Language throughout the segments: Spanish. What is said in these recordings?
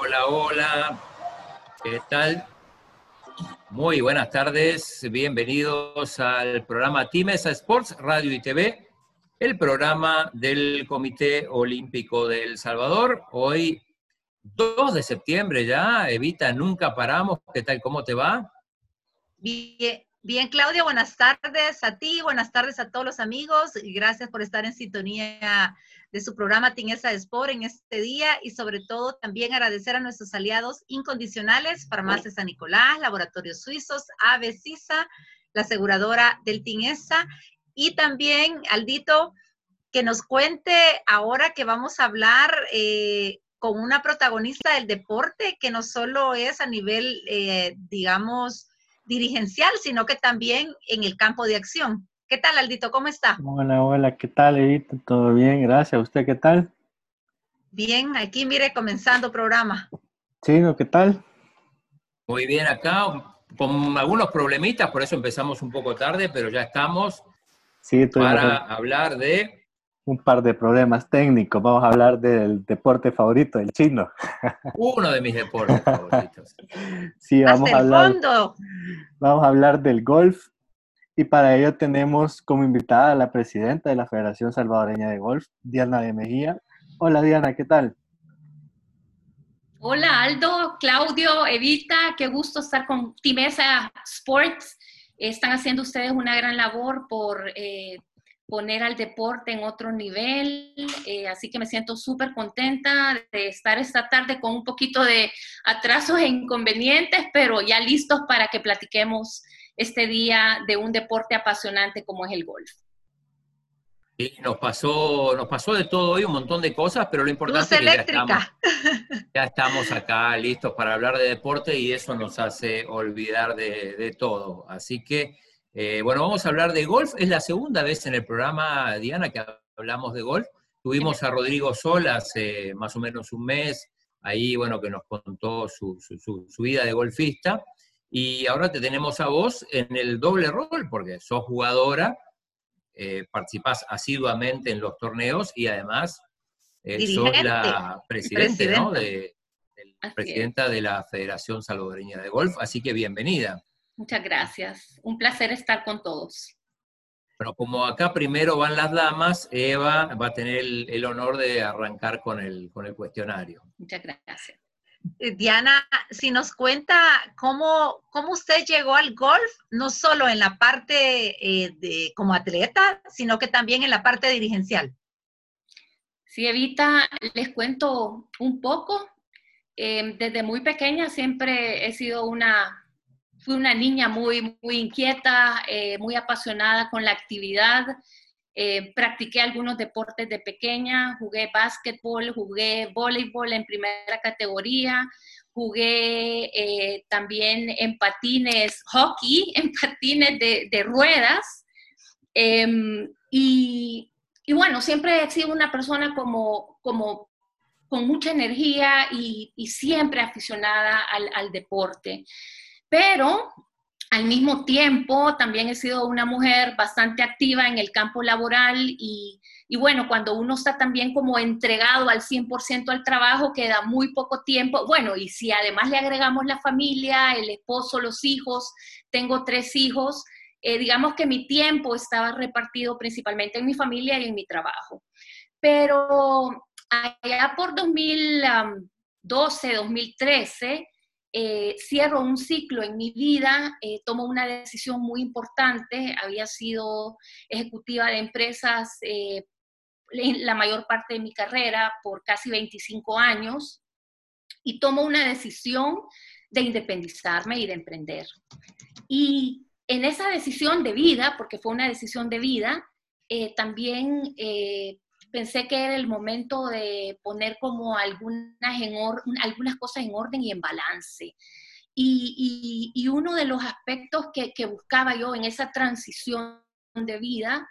Hola, hola. ¿Qué tal? Muy buenas tardes. Bienvenidos al programa Timesa Sports Radio y TV el programa del Comité Olímpico de El Salvador. Hoy, 2 de septiembre ya, Evita, nunca paramos. ¿Qué tal? ¿Cómo te va? Bien, bien, Claudia, buenas tardes a ti, buenas tardes a todos los amigos y gracias por estar en sintonía de su programa Tinesa Sport en este día y sobre todo también agradecer a nuestros aliados incondicionales, Farmacia San Nicolás, Laboratorios Suizos, Ave la aseguradora del Tinesa y también, Aldito, que nos cuente ahora que vamos a hablar eh, con una protagonista del deporte que no solo es a nivel, eh, digamos, dirigencial, sino que también en el campo de acción. ¿Qué tal, Aldito? ¿Cómo está? Hola, hola, ¿qué tal, Edith? ¿Todo bien? Gracias. ¿Usted qué tal? Bien, aquí mire, comenzando programa. Sí, ¿qué tal? Muy bien, acá con algunos problemitas, por eso empezamos un poco tarde, pero ya estamos para hablar de... Un par de problemas técnicos. Vamos a hablar del deporte favorito, el chino. Uno de mis deportes favoritos. sí, vamos a hablar. Vamos a hablar del golf. Y para ello tenemos como invitada a la presidenta de la Federación Salvadoreña de Golf, Diana de Mejía. Hola Diana, ¿qué tal? Hola Aldo, Claudio, Evita, qué gusto estar con Timesa Sports están haciendo ustedes una gran labor por eh, poner al deporte en otro nivel, eh, así que me siento súper contenta de estar esta tarde con un poquito de atrasos e inconvenientes, pero ya listos para que platiquemos este día de un deporte apasionante como es el golf. Sí, nos pasó, nos pasó de todo hoy, un montón de cosas, pero lo importante es que ya estamos, ya estamos, acá listos para hablar de deporte y eso nos hace olvidar de, todo. Así que, eh, bueno, vamos a hablar de golf. Es la segunda vez en el programa, Diana, que hablamos de golf. Tuvimos a Rodrigo Sol hace más o menos un mes, ahí, bueno, que nos contó su, su vida de golfista. Y ahora te tenemos a vos en el doble rol, porque sos jugadora eh, participás asiduamente en los torneos y además eh, sos la presidente, De, presidenta de la Federación Salvadoreña de Golf, así que bienvenida. Muchas gracias, un placer estar con todos. Bueno, como acá primero van las damas, Eva va a tener el, honor de arrancar con el, con el cuestionario. Muchas gracias. Eh, Diana, si nos cuenta cómo, cómo usted llegó al golf, no solo en la parte eh, de, como atleta, sino que también en la parte dirigencial. Sí, Evita, les cuento un poco. Eh, desde muy pequeña siempre he sido una, fui una niña muy, muy inquieta, muy apasionada con la actividad. Eh, practiqué algunos deportes de pequeña, jugué básquetbol, jugué voleibol en primera categoría, jugué eh, también en patines, hockey, en patines de, ruedas. Em, y, bueno, siempre he sido una persona como, como con mucha energía y, siempre aficionada al, al deporte. Pero al mismo tiempo, también he sido una mujer bastante activa en el campo laboral y, bueno, cuando uno está también como entregado al 100% al trabajo, queda muy poco tiempo. Bueno, y si además le agregamos la familia, el esposo, los hijos, tengo tres hijos, eh, digamos que mi tiempo estaba repartido principalmente en mi familia y en mi trabajo. Pero allá por 2012, 2013, eh, cierro un ciclo en mi vida, eh, tomo una decisión muy importante, había sido ejecutiva de empresas eh, la mayor parte de mi carrera por casi 25 años y tomo una decisión de independizarme y de emprender. Y en esa decisión de vida, porque fue una decisión de vida, también pensé que era el momento de poner como algunas, en algunas cosas en orden y en balance. Y, uno de los aspectos que, buscaba yo en esa transición de vida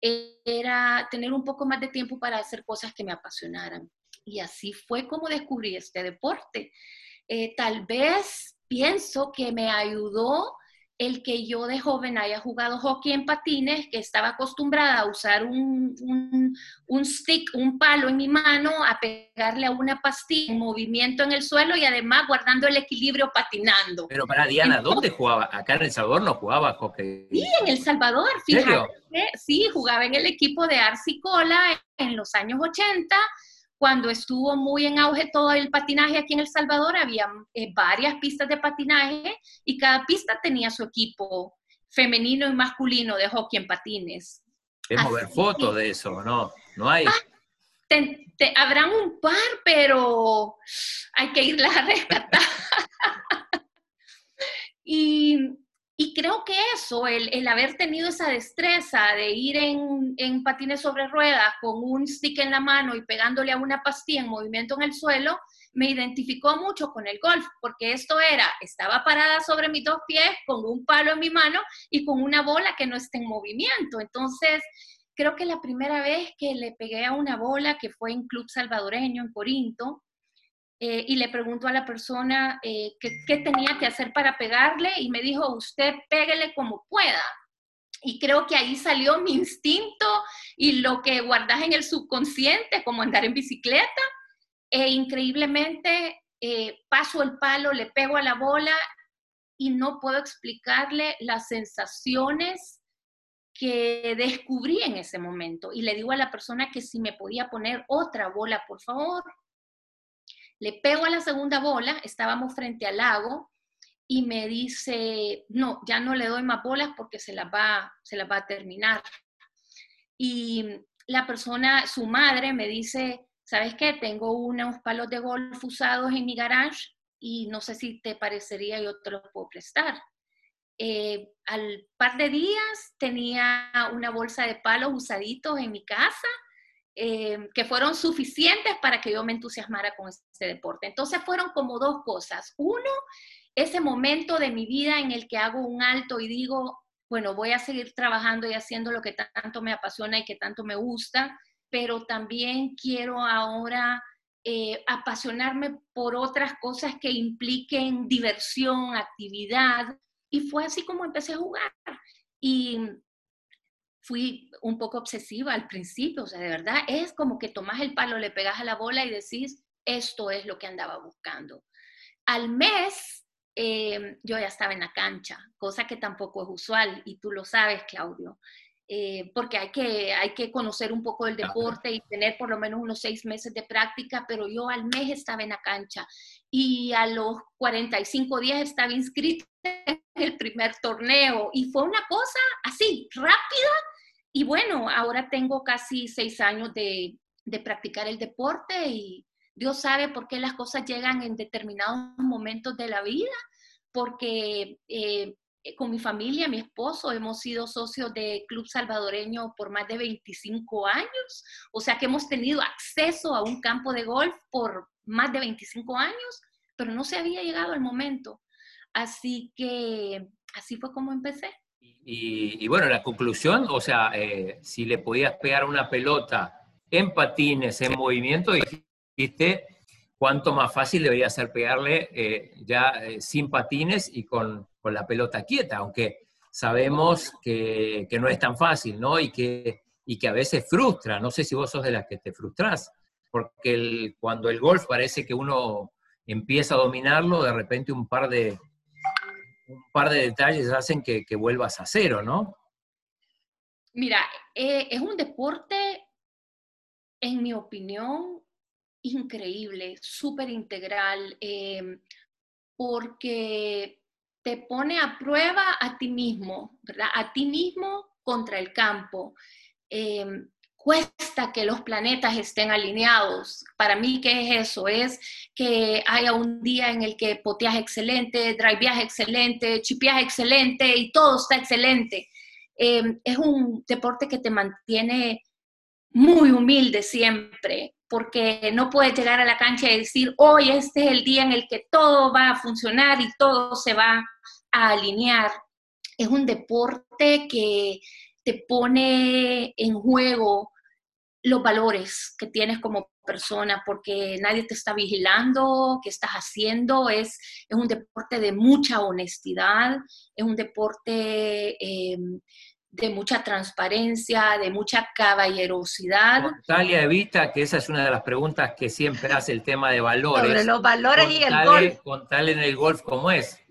era tener un poco más de tiempo para hacer cosas que me apasionaran. Y así fue como descubrí este deporte. Eh, tal vez pienso que me ayudó el que yo de joven haya jugado hockey en patines, que estaba acostumbrada a usar un, un, stick, un palo en mi mano, a pegarle a una pastilla en movimiento en el suelo y además guardando el equilibrio patinando. Pero para Diana, ¿dónde jugaba? Acá en El Salvador no jugaba hockey. Sí, en El Salvador, fíjate. Sí, jugaba en el equipo de Arcicola en los años 80 cuando estuvo muy en auge todo el patinaje aquí en El Salvador, había eh, varias pistas de patinaje y cada pista tenía su equipo femenino y masculino de hockey en patines. Queremos ver fotos de eso, ¿no? No hay. Ah, habrán un par, pero hay que irlas a rescatar. y y creo que eso, el, haber tenido esa destreza de ir en, patines sobre ruedas con un stick en la mano y pegándole a una pastilla en movimiento en el suelo, me identificó mucho con el golf, porque esto era, estaba parada sobre mis dos pies con un palo en mi mano y con una bola que no está en movimiento. Entonces, creo que la primera vez que le pegué a una bola, que fue en Club Salvadoreño, en Corinto, eh, y le preguntó a la persona eh, qué tenía que hacer para pegarle y me dijo, usted péguele como pueda. Y creo que ahí salió mi instinto y lo que guardas en el subconsciente, como andar en bicicleta. E increíblemente eh, paso el palo, le pego a la bola y no puedo explicarle las sensaciones que descubrí en ese momento. Y le digo a la persona que si me podía poner otra bola, por favor. Le pego a la segunda bola, estábamos frente al lago y me dice, no, ya no le doy más bolas porque se las va, se las va a terminar. Y la persona, su madre, me dice, ¿sabes qué? Tengo unos palos de golf usados en mi garage y no sé si te parecería, yo te los puedo prestar. Eh, al par de días tenía una bolsa de palos usaditos en mi casa eh, que fueron suficientes para que yo me entusiasmara con este deporte. Entonces fueron como dos cosas. Uno, ese momento de mi vida en el que hago un alto y digo, bueno, voy a seguir trabajando y haciendo lo que tanto me apasiona y que tanto me gusta, pero también quiero ahora eh, apasionarme por otras cosas que impliquen diversión, actividad. Y fue así como empecé a jugar. Y fui un poco obsesiva al principio, o sea, de verdad es como que tomas el palo, le pegas a la bola y decís, esto es lo que andaba buscando. Al mes em, yo ya estaba en la cancha, cosa que tampoco es usual y tú lo sabes, Claudio. Eh, porque hay que, hay que conocer un poco del deporte y tener por lo menos unos seis meses de práctica, pero yo al mes estaba en la cancha y a los 45 días estaba inscrita en el primer torneo y fue una cosa así, rápida, y bueno, ahora tengo casi seis años de, practicar el deporte y Dios sabe por qué las cosas llegan en determinados momentos de la vida, porque eh, con mi familia, mi esposo, hemos sido socios de Club Salvadoreño por más de 25 años, o sea que hemos tenido acceso a un campo de golf por más de 25 años, pero no se había llegado el momento. Así que así fue como empecé. Y, bueno, la conclusión, o sea, eh, si le podías pegar una pelota en patines, en movimiento, dijiste cuánto más fácil debería ser pegarle eh, ya eh, sin patines y con, la pelota quieta, aunque sabemos que, no es tan fácil, ¿no? Y que, y que a veces frustra. No sé si vos sos de las que te frustras, porque cuando el golf parece que uno empieza a dominarlo, de repente un par de, un par de detalles hacen que, vuelvas a cero, ¿no? Mira, eh, es un deporte, en mi opinión, increíble, súper integral, em, porque te pone a prueba a ti mismo, ¿verdad? A ti mismo contra el campo. Em, cuesta que los planetas estén alineados. Para mí, ¿qué es eso? Es que haya un día en el que poteas excelente, driveas excelente, chipeas excelente y todo está excelente. Em, es un deporte que te mantiene muy humilde siempre, porque no puedes llegar a la cancha y decir, hoy este es el día en el que todo va a funcionar y todo se va a alinear. Es un deporte que te pone en juego los valores que tienes como persona, porque nadie te está vigilando, qué estás haciendo, es, es un deporte de mucha honestidad, es un deporte em, de mucha transparencia, de mucha caballerosidad. Natalia Evita, que esa es una de las preguntas que siempre hace el tema de valores. Sobre los valores y el golf. Contale en el golf cómo es.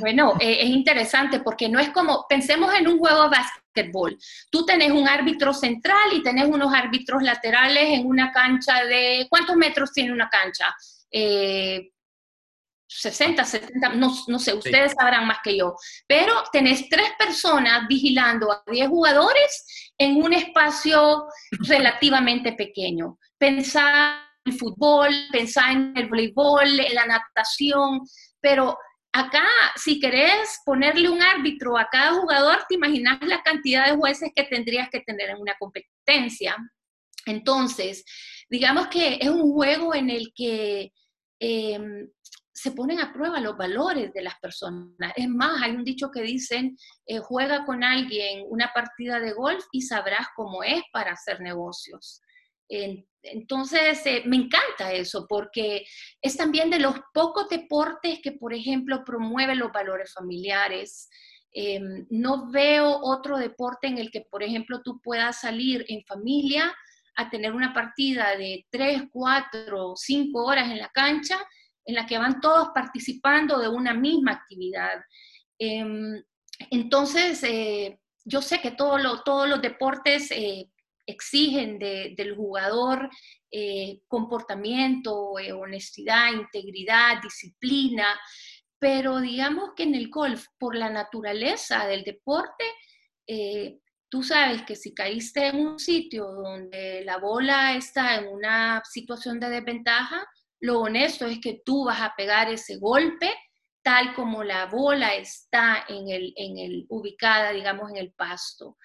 Bueno, eh, es interesante porque no es como, pensemos en un juego de básquetbol. Tú tenés un árbitro central y tenés unos árbitros laterales en una cancha de, ¿cuántos metros tiene una cancha? 60, eh, 70, no, no sé, ustedes sabrán más que yo. Pero tenés tres personas vigilando a 10 jugadores en un espacio relativamente pequeño. Pensá en el fútbol, pensá en el voleibol, en la natación, pero Acá, si querés ponerle un árbitro a cada jugador, te imaginas la cantidad de jueces que tendrías que tener en una competencia. Entonces, digamos que es un juego en el que em, se ponen a prueba los valores de las personas. Es más, hay un dicho que dicen, eh, juega con alguien una partida de golf y sabrás cómo es para hacer negocios. Entonces, eh, me encanta eso porque es también de los pocos deportes que, por ejemplo, promueven los valores familiares. Em, no veo otro deporte en el que, por ejemplo, tú puedas salir en familia a tener una partida de 3, 4, 5 horas en la cancha en la que van todos participando de una misma actividad. Em, entonces, eh, yo sé que todos los deportes exigen del jugador eh, comportamiento, eh, honestidad, integridad, disciplina, pero digamos que en el golf, por la naturaleza del deporte, eh, tú sabes que si caíste en un sitio donde la bola está en una situación de desventaja, lo honesto es que tú vas a pegar ese golpe tal como la bola está en el, en el ubicada, digamos, en el pasto.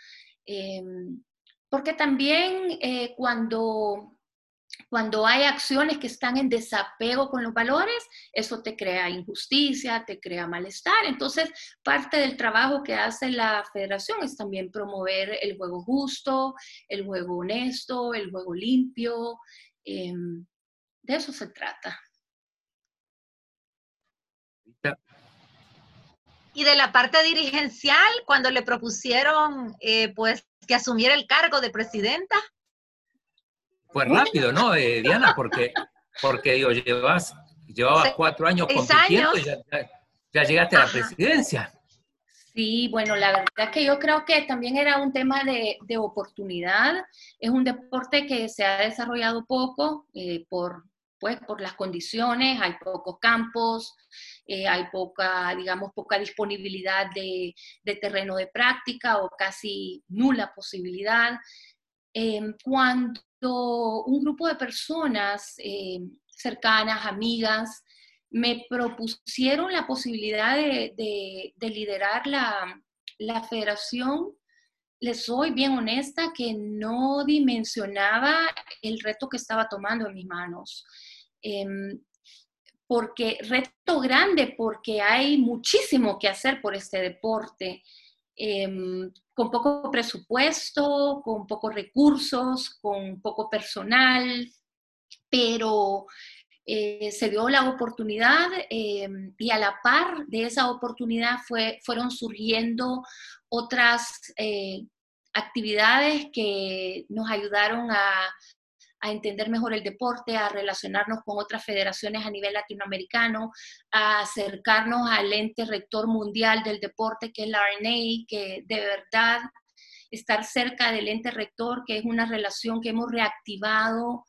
Porque también eh, cuando, cuando hay acciones que están en desapego con los valores, eso te crea injusticia, te crea malestar. Entonces, parte del trabajo que hace la federación es también promover el juego justo, el juego honesto, el juego limpio. Em, de eso se trata. Y de la parte dirigencial, cuando le propusieron, eh, pues, que asumiera el cargo de presidenta? Pues rápido, ¿no, eh, Diana? Porque, porque digo, llevas, llevabas cuatro años compitiendo y ya, llegaste a la presidencia. Sí, bueno, la verdad que yo creo que también era un tema de, de oportunidad. Es un deporte que se ha desarrollado poco eh, por, pues, por las condiciones, hay pocos campos, eh, hay poca, digamos, poca disponibilidad de, terreno de práctica o casi nula posibilidad. Em, cuando un grupo de personas em, cercanas, amigas, me propusieron la posibilidad de, liderar la, la federación, les soy bien honesta que no dimensionaba el reto que estaba tomando en mis manos. Em, porque reto grande, porque hay muchísimo que hacer por este deporte, em, con poco presupuesto, con pocos recursos, con poco personal, pero eh, se dio la oportunidad em, y a la par de esa oportunidad fue, fueron surgiendo otras eh, actividades que nos ayudaron a, a entender mejor el deporte, a relacionarnos con otras federaciones a nivel latinoamericano, a acercarnos al ente rector mundial del deporte, que es la RNA, que de verdad estar cerca del ente rector, que es una relación que hemos reactivado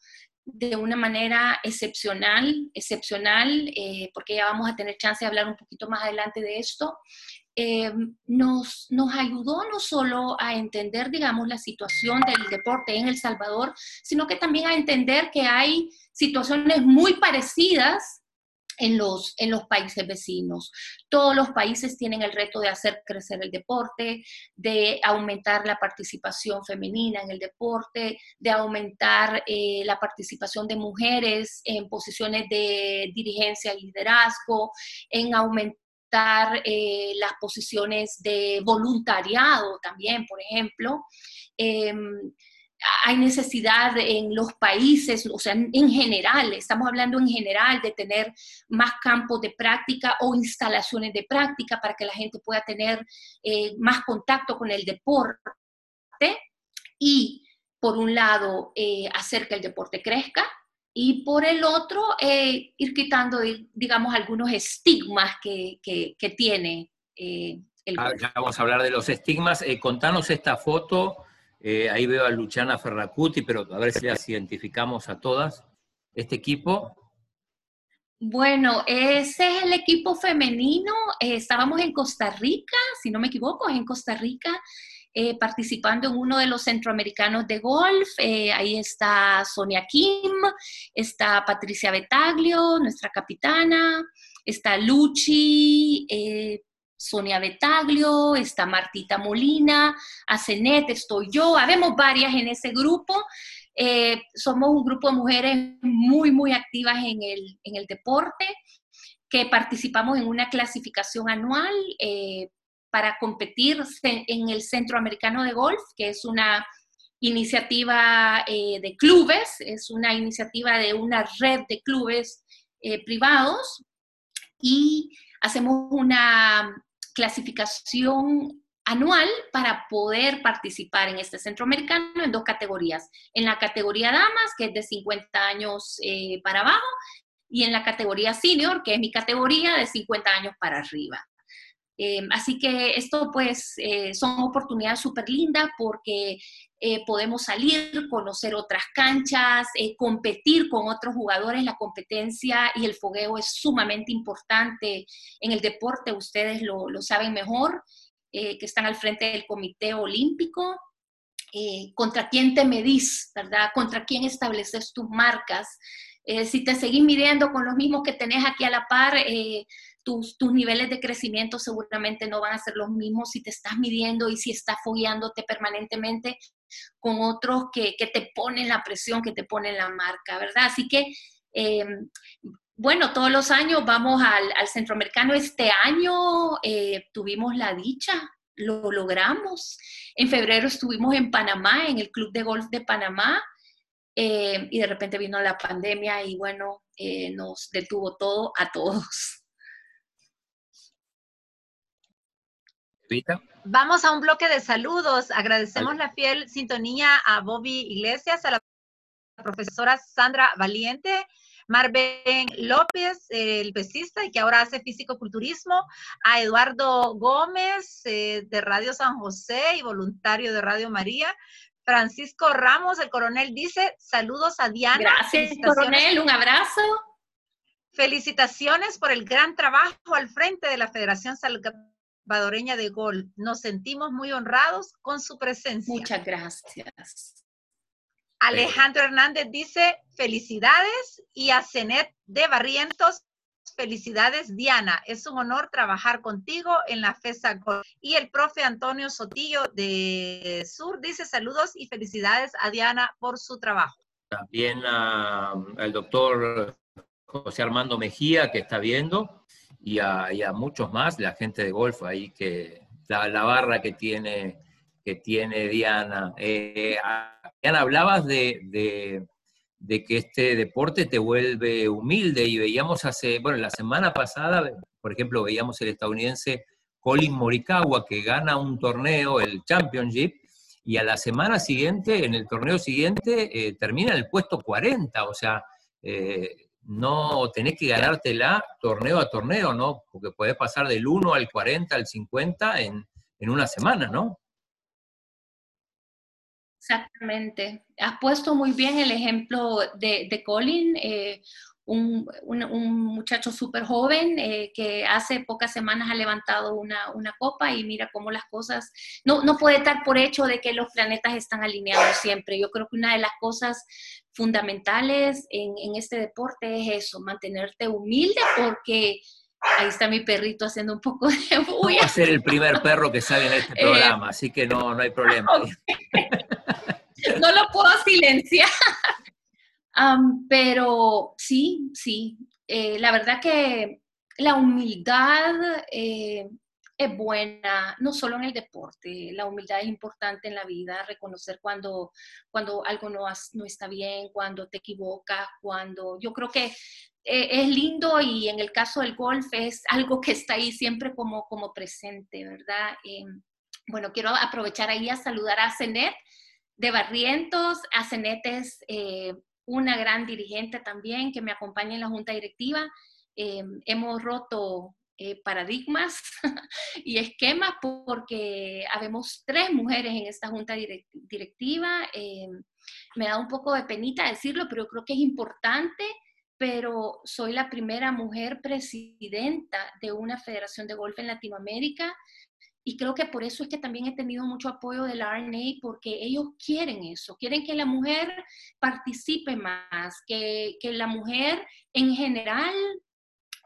de una manera excepcional, excepcional, eh, porque ya vamos a tener chance de hablar un poquito más adelante de esto, eh, nos, nos ayudó no solo a entender, digamos, la situación del deporte en El Salvador, sino que también a entender que hay situaciones muy parecidas en los, en los países vecinos. Todos los países tienen el reto de hacer crecer el deporte, de aumentar la participación femenina en el deporte, de aumentar eh, la participación de mujeres en posiciones de dirigencia y liderazgo, en aumentar eh, las posiciones de voluntariado también, por ejemplo. Em, hay necesidad en los países, o sea, en general, estamos hablando en general de tener más campos de práctica o instalaciones de práctica para que la gente pueda tener eh, más contacto con el deporte y, por un lado, eh, hacer que el deporte crezca y por el otro, eh, ir quitando, digamos, algunos estigmas que, que, tiene el ah, Ya vamos a hablar de los estigmas. contanos esta foto eh, ahí veo a Luciana Ferracuti, pero a ver si las identificamos a todas. Este equipo. Bueno, ese es el equipo femenino. Eh, estábamos en Costa Rica, si no me equivoco, en Costa Rica, eh, participando en uno de los centroamericanos de golf. ahí está Sonia Kim, está Patricia Betaglio, nuestra capitana, está Luchi, Sonia Betaglio, está Martita Molina, Asenet, estoy yo, habemos varias en ese grupo. Eh, somos un grupo de mujeres muy, muy activas en el, deporte, que participamos en una clasificación anual eh, para competir en el Centroamericano de Golf, que es una iniciativa eh, de clubes, es una iniciativa de una red de clubes privados y hacemos una clasificación anual para poder participar en este centroamericano en dos categorías. En la categoría damas, que es de 50 años eh, para abajo, y en la categoría senior, que es mi categoría de 50 años para arriba. Em, así que esto pues eh, son oportunidades súper lindas porque eh, podemos salir, conocer otras canchas, eh, competir con otros jugadores. La competencia y el fogueo es sumamente importante en el deporte, ustedes lo, lo saben mejor, que están al frente del Comité Olímpico. contra quién te medís, ¿verdad? Contra quién estableces tus marcas. si te seguís midiendo con los mismos que tenés aquí a la par, tus, niveles de crecimiento seguramente no van a ser los mismos si te estás midiendo y si estás fogueándote permanentemente con otros que, te ponen la presión, que te ponen la marca, ¿verdad? Así que, em, bueno, todos los años vamos al, centroamericano. Este año eh, tuvimos la dicha, lo logramos. En febrero estuvimos en Panamá, en el Club de Golf de Panamá. Eh, y de repente vino la pandemia y bueno, eh, nos detuvo todo a todos. Vamos a un bloque de saludos. Agradecemos la fiel sintonía a Bobby Iglesias, a la profesora Sandra Valiente, Marben López, el pesista y que ahora hace físico-culturismo, a Eduardo Gómez eh, de Radio San José y voluntario de Radio María, Francisco Ramos, el coronel dice, saludos a Diana. Gracias, coronel, un abrazo. Felicitaciones por el gran trabajo al frente de la Federación Salvador Badoreña de Gol. Nos sentimos muy honrados con su presencia. Muchas gracias. Alejandro Hernández dice felicidades y a Cenet de Barrientos, felicidades Diana. Es un honor trabajar contigo en la FESA Gol. Y el profe Antonio Sotillo de Sur dice saludos y felicidades a Diana por su trabajo. También al doctor José Armando Mejía que está viendo y a, muchos más, la gente de golf ahí que, la, barra que tiene, que tiene Diana. Eh, Diana, hablabas de, que este deporte te vuelve humilde y veíamos hace, bueno, la semana pasada, por ejemplo, veíamos el estadounidense Colin Morikawa que gana un torneo, el Championship, y a la semana siguiente, en el torneo siguiente, eh, termina en el puesto 40, o sea, eh, no tenés que ganártela torneo a torneo, ¿no? Porque puedes pasar del 1 al 40, al 50 en, una semana, ¿no? Exactamente. Has puesto muy bien el ejemplo de, Colin, eh, un, muchacho súper joven eh, que hace pocas semanas ha levantado una, copa y mira cómo las cosas, no, no puede estar por hecho de que los planetas están alineados siempre. Yo creo que una de las cosas fundamentales en, este deporte es eso, mantenerte humilde porque ahí está mi perrito haciendo un poco de bulla. Va a ser el primer perro que sale en este eh, programa, así que no, no hay problema. no lo puedo silenciar. Pero sí, sí, eh, la verdad que la humildad eh, es buena, no solo en el deporte, la humildad es importante en la vida, reconocer cuando, cuando algo no, no está bien, cuando te equivocas, cuando yo creo que eh, es lindo y en el caso del golf es algo que está ahí siempre como, como presente, ¿verdad? Em, bueno, quiero aprovechar ahí a saludar a Cenet de Barrientos. A Cenet es eh, una gran dirigente también que me acompaña en la junta directiva. Em, hemos roto eh, paradigmas y esquemas porque habemos tres mujeres en esta junta directiva. Em, me da un poco de penita decirlo, pero creo que es importante pero soy la primera mujer presidenta de una federación de golf en Latinoamérica y creo que por eso es que también he tenido mucho apoyo de la RNA, porque ellos quieren eso, quieren que la mujer participe más, que, que la mujer en general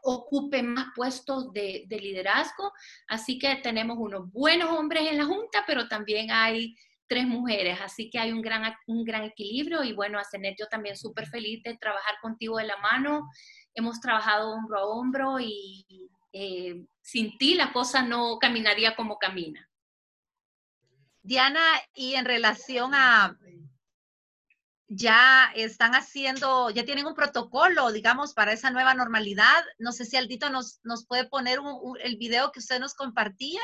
ocupe más puestos de, de, liderazgo. Así que tenemos unos buenos hombres en la Junta, pero también hay tres mujeres, así que hay un gran, un gran equilibrio y bueno, a Cenet yo también súper feliz de trabajar contigo de la mano. Hemos trabajado hombro a hombro y eh, sin ti la cosa no caminaría como camina. Diana, y en relación a, ya están haciendo, ya tienen un protocolo, digamos, para esa nueva normalidad. No sé si Aldito nos, nos puede poner el video que usted nos compartía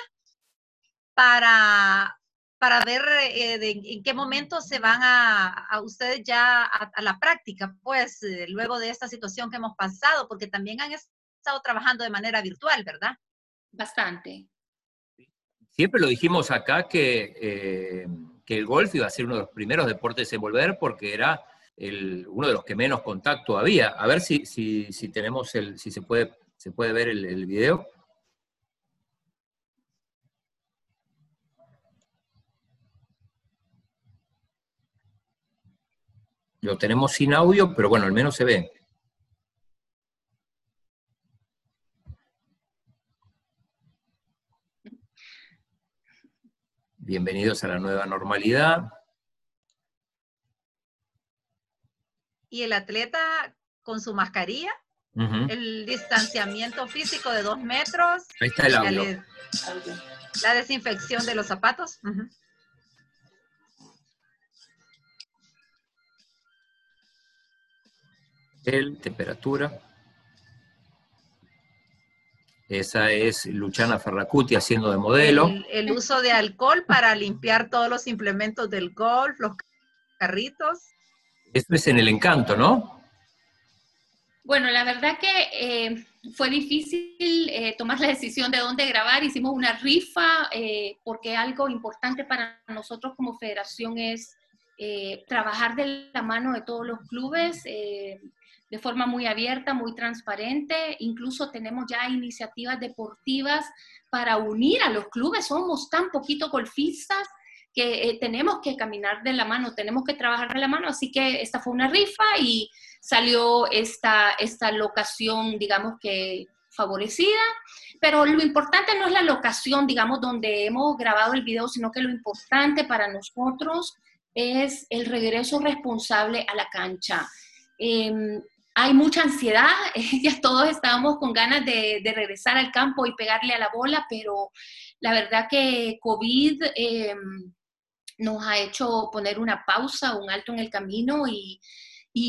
para, para ver eh, en qué momento se van a, ustedes ya a, la práctica, pues, eh, luego de esta situación que hemos pasado, porque también han estado trabajando de manera virtual, ¿verdad? Bastante. Siempre lo dijimos acá que, eh, que el golf iba a ser uno de los primeros deportes en volver porque era el, uno de los que menos contacto había. A ver si, si, si tenemos el, si se puede, se puede ver el, el video. Lo tenemos sin audio, pero bueno, al menos se ve. Bienvenidos a la nueva normalidad. Y el atleta con su mascarilla, el distanciamiento físico de dos metros. Ahí está el audio. La, desinfección de los zapatos. el temperatura. Esa es Luciana Ferracuti haciendo de modelo. El, uso de alcohol para limpiar todos los implementos del golf, los carritos. Esto es en el encanto, ¿no? Bueno, la verdad que eh, fue difícil eh, tomar la decisión de dónde grabar. Hicimos una rifa eh, porque algo importante para nosotros como federación es trabajar de la mano de todos los clubes de forma muy abierta, muy transparente. Incluso tenemos ya iniciativas deportivas para unir a los clubes. Somos tan poquito golfistas que eh, tenemos que caminar de la mano, tenemos que trabajar de la mano. Así que esta fue una rifa y salió esta, esta locación, digamos que favorecida, pero lo importante no es la locación, digamos, donde hemos grabado el video, sino que lo importante para nosotros es el regreso responsable a la cancha. Em, hay mucha ansiedad, ya todos estábamos con ganas de, regresar al campo y pegarle a la bola, pero la verdad que COVID em, nos ha hecho poner una pausa, un alto en el camino y,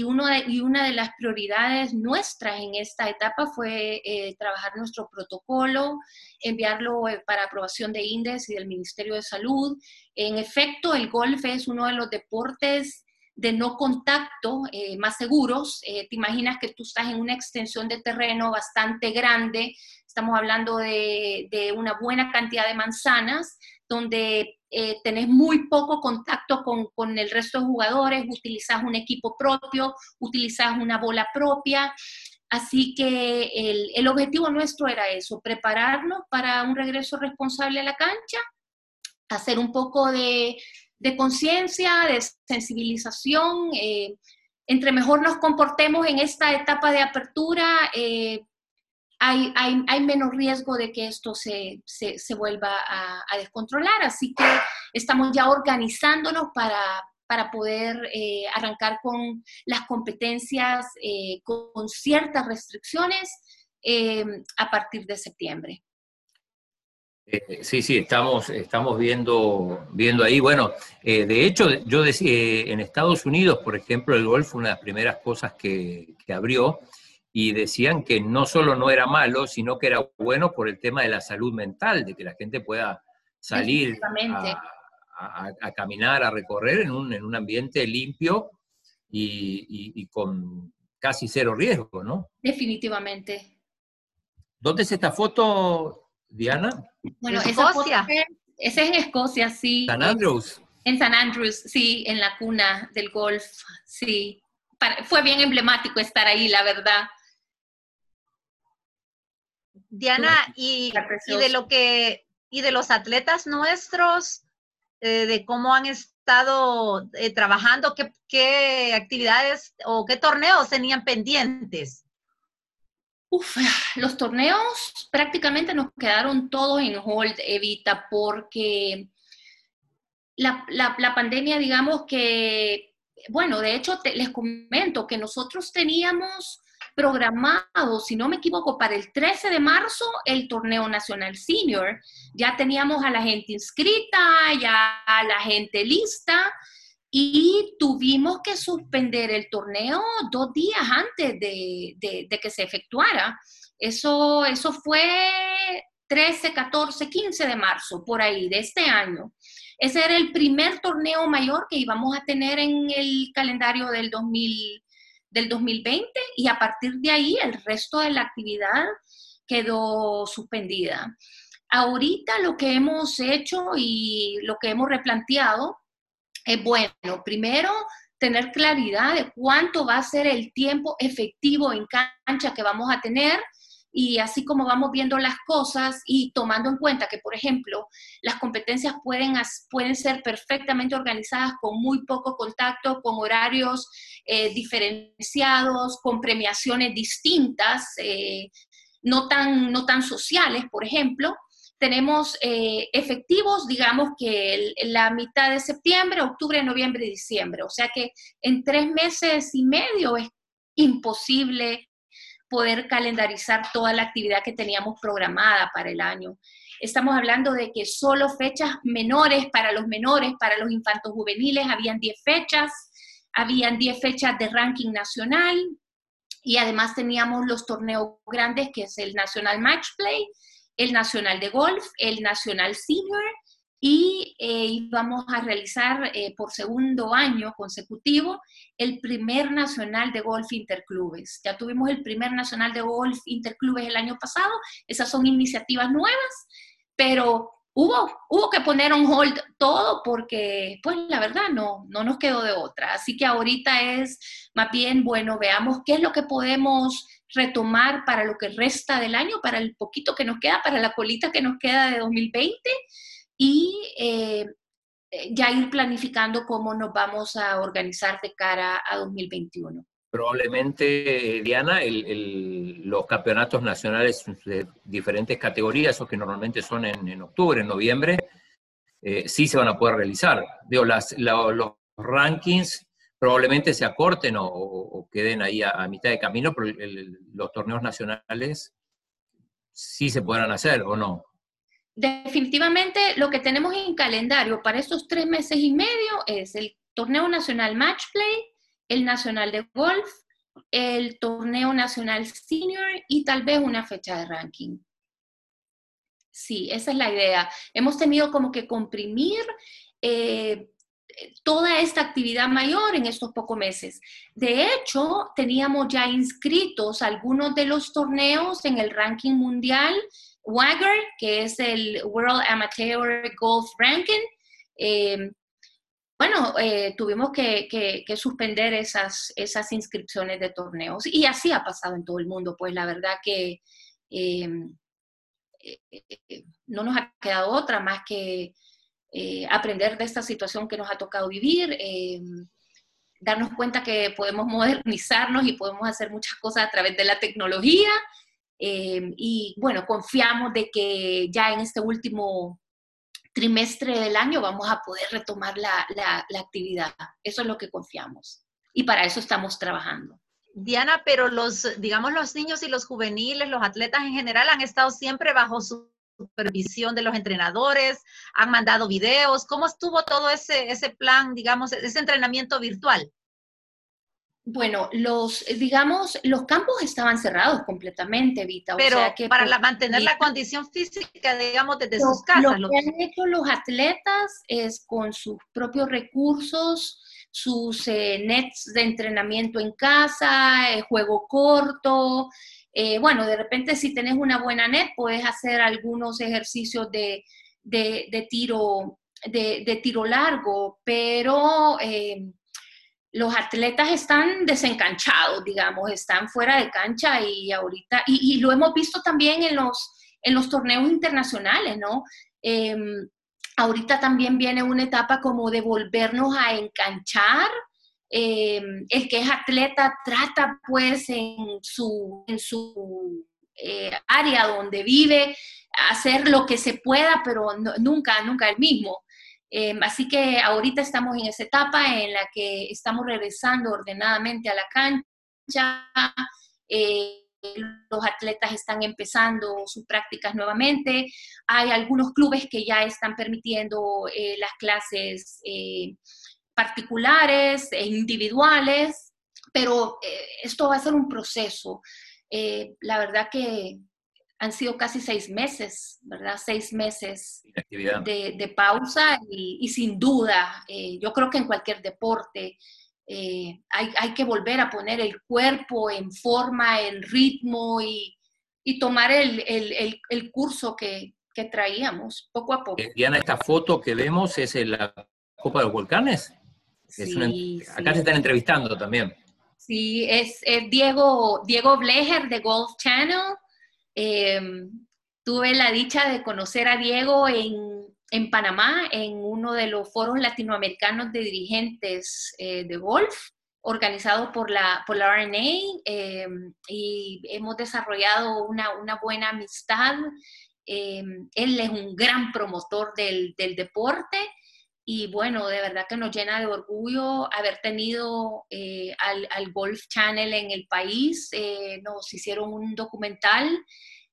uno y una de las prioridades nuestras en esta etapa fue eh, trabajar nuestro protocolo, enviarlo eh, para aprobación de INDES y del Ministerio de Salud. En efecto, el golf es uno de los deportes de no contacto eh, más seguros. Eh, te imaginas que tú estás en una extensión de terreno bastante grande, estamos hablando de, una buena cantidad de manzanas, donde eh, tenés muy poco contacto con, el resto de jugadores, utilizas un equipo propio, utilizas una bola propia. Así que el, el objetivo nuestro era eso, prepararnos para un regreso responsable a la cancha, hacer un poco de de conciencia, de sensibilización. Eh, entre mejor nos comportemos en esta etapa de apertura, eh, hay, menos riesgo de que esto se, se, vuelva a, descontrolar. Así que estamos ya organizándonos para, para poder eh, arrancar con las competencias con ciertas restricciones a partir de septiembre. Eh, sí, sí, estamos, estamos viendo, viendo ahí. Bueno, eh, de hecho, yo decía, eh, en Estados Unidos, por ejemplo, el golf fue una de las primeras cosas que, abrió y decían que no solo no era malo, sino que era bueno por el tema de la salud mental, de que la gente pueda salir a, caminar, a recorrer en un, en un ambiente limpio y, con casi cero riesgo, ¿no? Definitivamente. ¿Dónde es esta foto, Diana? Bueno, Escocia. Esa es en Escocia, sí. San Andrews. En San Andrews, sí, en la cuna del golf, sí. fue bien emblemático estar ahí, la verdad. Diana, y, y, de lo que, y de los atletas nuestros, eh, de cómo han estado eh, trabajando, qué, qué actividades o qué torneos tenían pendientes. Uf, los torneos prácticamente nos quedaron todos en hold, Evita, porque la, la, pandemia, digamos que, bueno, de hecho les comento que nosotros teníamos programado, si no me equivoco, para el 13 de marzo el torneo nacional senior. Ya teníamos a la gente inscrita, ya a la gente lista, y tuvimos que suspender el torneo dos días antes de, que se efectuara. Eso, eso fue 13, 14, 15 de marzo, por ahí, de este año. Ese era el primer torneo mayor que íbamos a tener en el calendario del, 2000, del 2020 y a partir de ahí el resto de la actividad quedó suspendida. Ahorita lo que hemos hecho y lo que hemos replanteado es bueno, primero, tener claridad de cuánto va a ser el tiempo efectivo en cancha que vamos a tener y así como vamos viendo las cosas y tomando en cuenta que, por ejemplo, las competencias pueden, pueden ser perfectamente organizadas con muy poco contacto, con horarios eh, diferenciados, con premiaciones distintas, eh, no, tan, no tan sociales, por ejemplo, tenemos eh, efectivos, digamos que la mitad de septiembre, octubre, noviembre y diciembre. O sea que en tres meses y medio es imposible poder calendarizar toda la actividad que teníamos programada para el año. Estamos hablando de que solo fechas menores para los menores, para los infantos juveniles, habían 10 fechas, habían 10 fechas de ranking nacional y además teníamos los torneos grandes, que es el Nacional Match Play, el Nacional de Golf, el Nacional Senior y eh, a realizar eh, por segundo año consecutivo el primer Nacional de Golf Interclubes. Ya tuvimos el primer Nacional de Golf Interclubes el año pasado, esas son iniciativas nuevas, pero hubo, hubo que poner on hold todo porque, pues la verdad, no, no nos quedó de otra. Así que ahorita es más bien, bueno, veamos qué es lo que podemos retomar para lo que resta del año, para el poquito que nos queda, para la colita que nos queda de 2020 y eh, ya ir planificando cómo nos vamos a organizar de cara a 2021. Probablemente, Diana, los campeonatos nacionales de diferentes categorías, esos que normalmente son en, octubre, en noviembre, eh, sí se van a poder realizar. Digo, las, los rankings probablemente se acorten o, queden ahí a, mitad de camino, pero los torneos nacionales sí se podrán hacer o no. Definitivamente lo que tenemos en calendario para estos tres meses y medio es el torneo nacional Match Play, el nacional de golf, el torneo nacional senior y tal vez una fecha de ranking. Sí, esa es la idea. Hemos tenido como que comprimir eh, toda esta actividad mayor en estos pocos meses. De hecho, teníamos ya inscritos algunos de los torneos en el ranking mundial WAGR, que es el World Amateur Golf Ranking. Eh, bueno, eh, tuvimos que, suspender esas, esas inscripciones de torneos y así ha pasado en todo el mundo, pues la verdad que eh, no nos ha quedado otra más que eh, aprender de esta situación que nos ha tocado vivir, eh, darnos cuenta que podemos modernizarnos y podemos hacer muchas cosas a través de la tecnología. Eh, y bueno, confiamos de que ya en este último trimestre del año vamos a poder retomar la, la actividad. Eso es lo que confiamos. Y para eso estamos trabajando. Diana, pero los, digamos, los niños y los juveniles, los atletas en general han estado siempre bajo su supervisión de los entrenadores, han mandado videos, ¿cómo estuvo todo ese, ese plan, digamos, ese entrenamiento virtual? Bueno, los, digamos, los campos estaban cerrados completamente, Vita. Pero que para mantener la condición física, digamos, desde sus casas. Lo que han hecho los atletas es con sus propios recursos, sus eh, nets de entrenamiento en casa, eh, juego corto. Eh, bueno, de repente si tenés una buena net, puedes hacer algunos ejercicios de, tiro, de, tiro largo, pero los atletas están desencanchados, digamos, están fuera de cancha y ahorita, y, lo hemos visto también en los, en los torneos internacionales, ¿no? Em, ahorita también viene una etapa como de volvernos a enganchar. Em, el que es atleta trata pues en su, en su eh, área donde vive hacer lo que se pueda, pero nunca, nunca el mismo. Em, así que ahorita estamos en esa etapa en la que estamos regresando ordenadamente a la cancha. Eh, los atletas están empezando sus prácticas nuevamente. Hay algunos clubes que ya están permitiendo eh, las clases eh, particulares e individuales, pero esto va a ser un proceso. la verdad que han sido casi seis meses, ¿verdad? Seis meses de, pausa y, sin duda, eh, yo creo que en cualquier deporte eh, hay, que volver a poner el cuerpo en forma, en ritmo y, tomar el, curso que, traíamos poco a poco. Eh, Diana, esta foto que vemos es en la Copa de los Volcanes. Acá se están entrevistando también. Sí, es, es Diego, Diego Blecher de Golf Channel Em, tuve la dicha de conocer a Diego en, en, Panamá, en uno de los foros latinoamericanos de dirigentes eh, de golf, organizado por la, por la RNA, em, y hemos desarrollado una, una buena amistad. Em, él es un gran promotor del, del deporte y bueno, de verdad que nos llena de orgullo haber tenido eh, al, al, Golf Channel en el país. Eh, nos hicieron un documental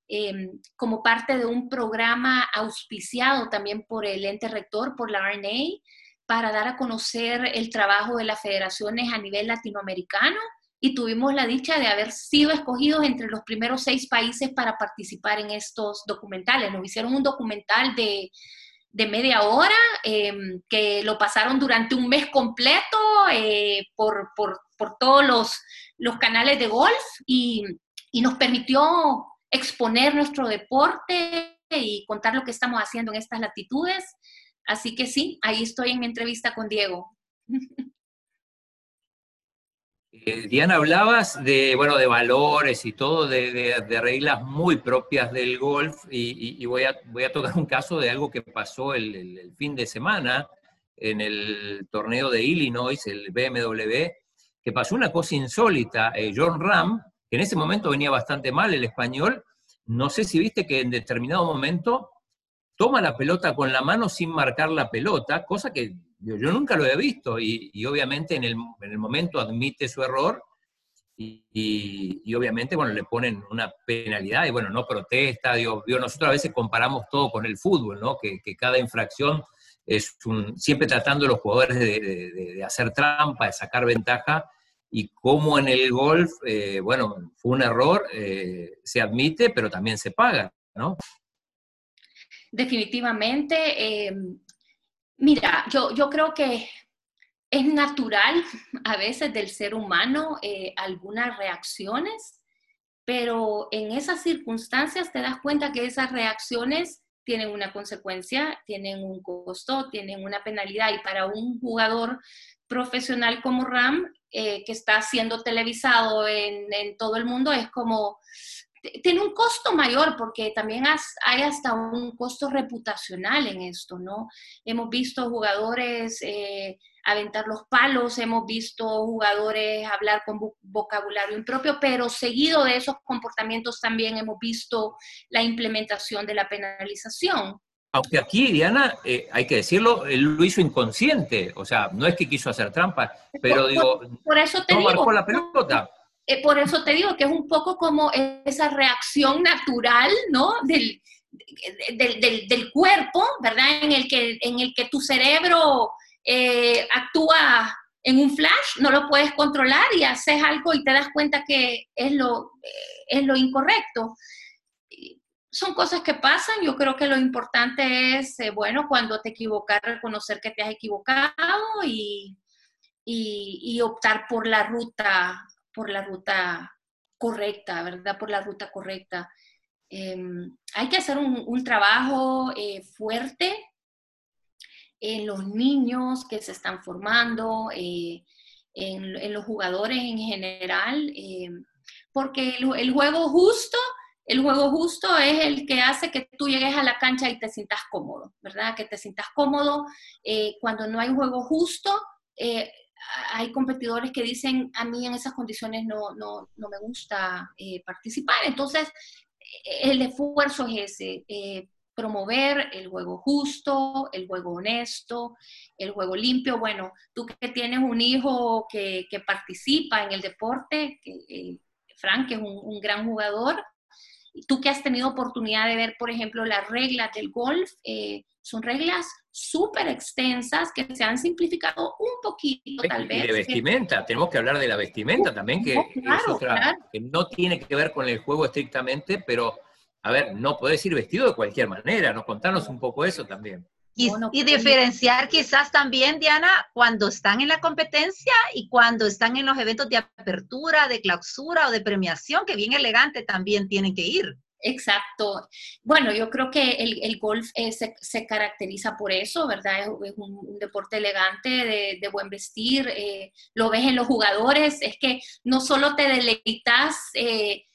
em, como parte de un programa auspiciado también por el ente rector, por la RNA, para dar a conocer el trabajo de las federaciones a nivel latinoamericano. Y tuvimos la dicha de haber sido escogidos entre los primeros seis países para participar en estos documentales. Nos hicieron un documental de de media hora, em, que lo pasaron durante un mes completo eh, por, todos los, los, canales de golf y, nos permitió exponer nuestro deporte y contar lo que estamos haciendo en estas latitudes. Así que sí, ahí estoy en mi entrevista con Diego. Eh, Diana, hablabas de, bueno, de valores y todo, de, reglas muy propias del golf, y, voy, a, voy, a, tocar un caso de algo que pasó el, fin de semana en el torneo de Illinois, el BMW, que pasó una cosa insólita. Eh, John Ram, que en ese momento venía bastante mal el español, no sé si viste que en determinado momento toma la pelota con la mano sin marcar la pelota, cosa que yo, nunca lo he visto y, obviamente en el, momento admite su error y, obviamente, bueno, le ponen una penalidad y bueno, no protesta. Digo, nosotros a veces comparamos todo con el fútbol, ¿no? Que, cada infracción es un, siempre tratando a los jugadores de, hacer trampa, de sacar ventaja y como en el golf, eh, bueno, fue un error, eh, se admite, pero también se paga, ¿no? Definitivamente. Eh, Mira, yo, yo creo que es natural a veces del ser humano eh, algunas reacciones, pero en esas circunstancias te das cuenta que esas reacciones tienen una consecuencia, tienen un costo, tienen una penalidad. Y para un jugador profesional como Ram, eh, que está siendo televisado en, en todo el mundo, es como tiene un costo mayor porque también hay hasta un costo reputacional en esto, ¿no? Hemos visto jugadores eh, aventar los palos, hemos visto jugadores hablar con vocabulario impropio, pero seguido de esos comportamientos también hemos visto la implementación de la penalización. Aunque aquí, Diana, eh, hay que decirlo, él lo hizo inconsciente, o sea, no es que quiso hacer trampa, pero digo, por, eso te no digo, marcó la pelota. Eh, por eso te digo que es un poco como esa reacción natural, ¿no? Del, del, cuerpo, ¿verdad? En el que, en el que tu cerebro eh, actúa en un flash, no lo puedes controlar y haces algo y te das cuenta que es lo, es lo incorrecto. Son cosas que pasan, yo creo que lo importante es, eh, bueno, cuando te equivocas, reconocer que te has equivocado y, y, optar por la ruta, por la ruta correcta, ¿verdad? Por la ruta correcta. Em, hay que hacer un, trabajo eh, fuerte en los niños que se están formando, eh, en, los jugadores en general, eh, porque el, juego justo, el juego justo es el que hace que tú llegues a la cancha y te sientas cómodo, ¿verdad? Que te sientas cómodo. Eh, cuando no hay juego justo, hay competidores que dicen, a mí en esas condiciones no, no, no me gusta participar. Entonces, el esfuerzo es ese, promover el juego justo, el juego honesto, el juego limpio. Bueno, tú que tienes un hijo que, participa en el deporte, que, eh, Frank, que es un, gran jugador, tú que has tenido oportunidad de ver, por ejemplo, las reglas del golf, eh, son reglas súper extensas que se han simplificado un poquito, tal vez. Y de vestimenta, tenemos que hablar de la vestimenta también, que, que no tiene que ver con el juego estrictamente, pero a ver, no puedes ir vestido de cualquier manera, ¿no? Contanos un poco eso también. Y, diferenciar quizás también, Diana, cuando están en la competencia y cuando están en los eventos de apertura, de clausura o de premiación, que bien elegante también tienen que ir. Exacto. Bueno, yo creo que el, golf eh, se, caracteriza por eso, ¿verdad? Es, un, deporte elegante, de, buen vestir, eh, lo ves en los jugadores, es que no solo te deleitas eh,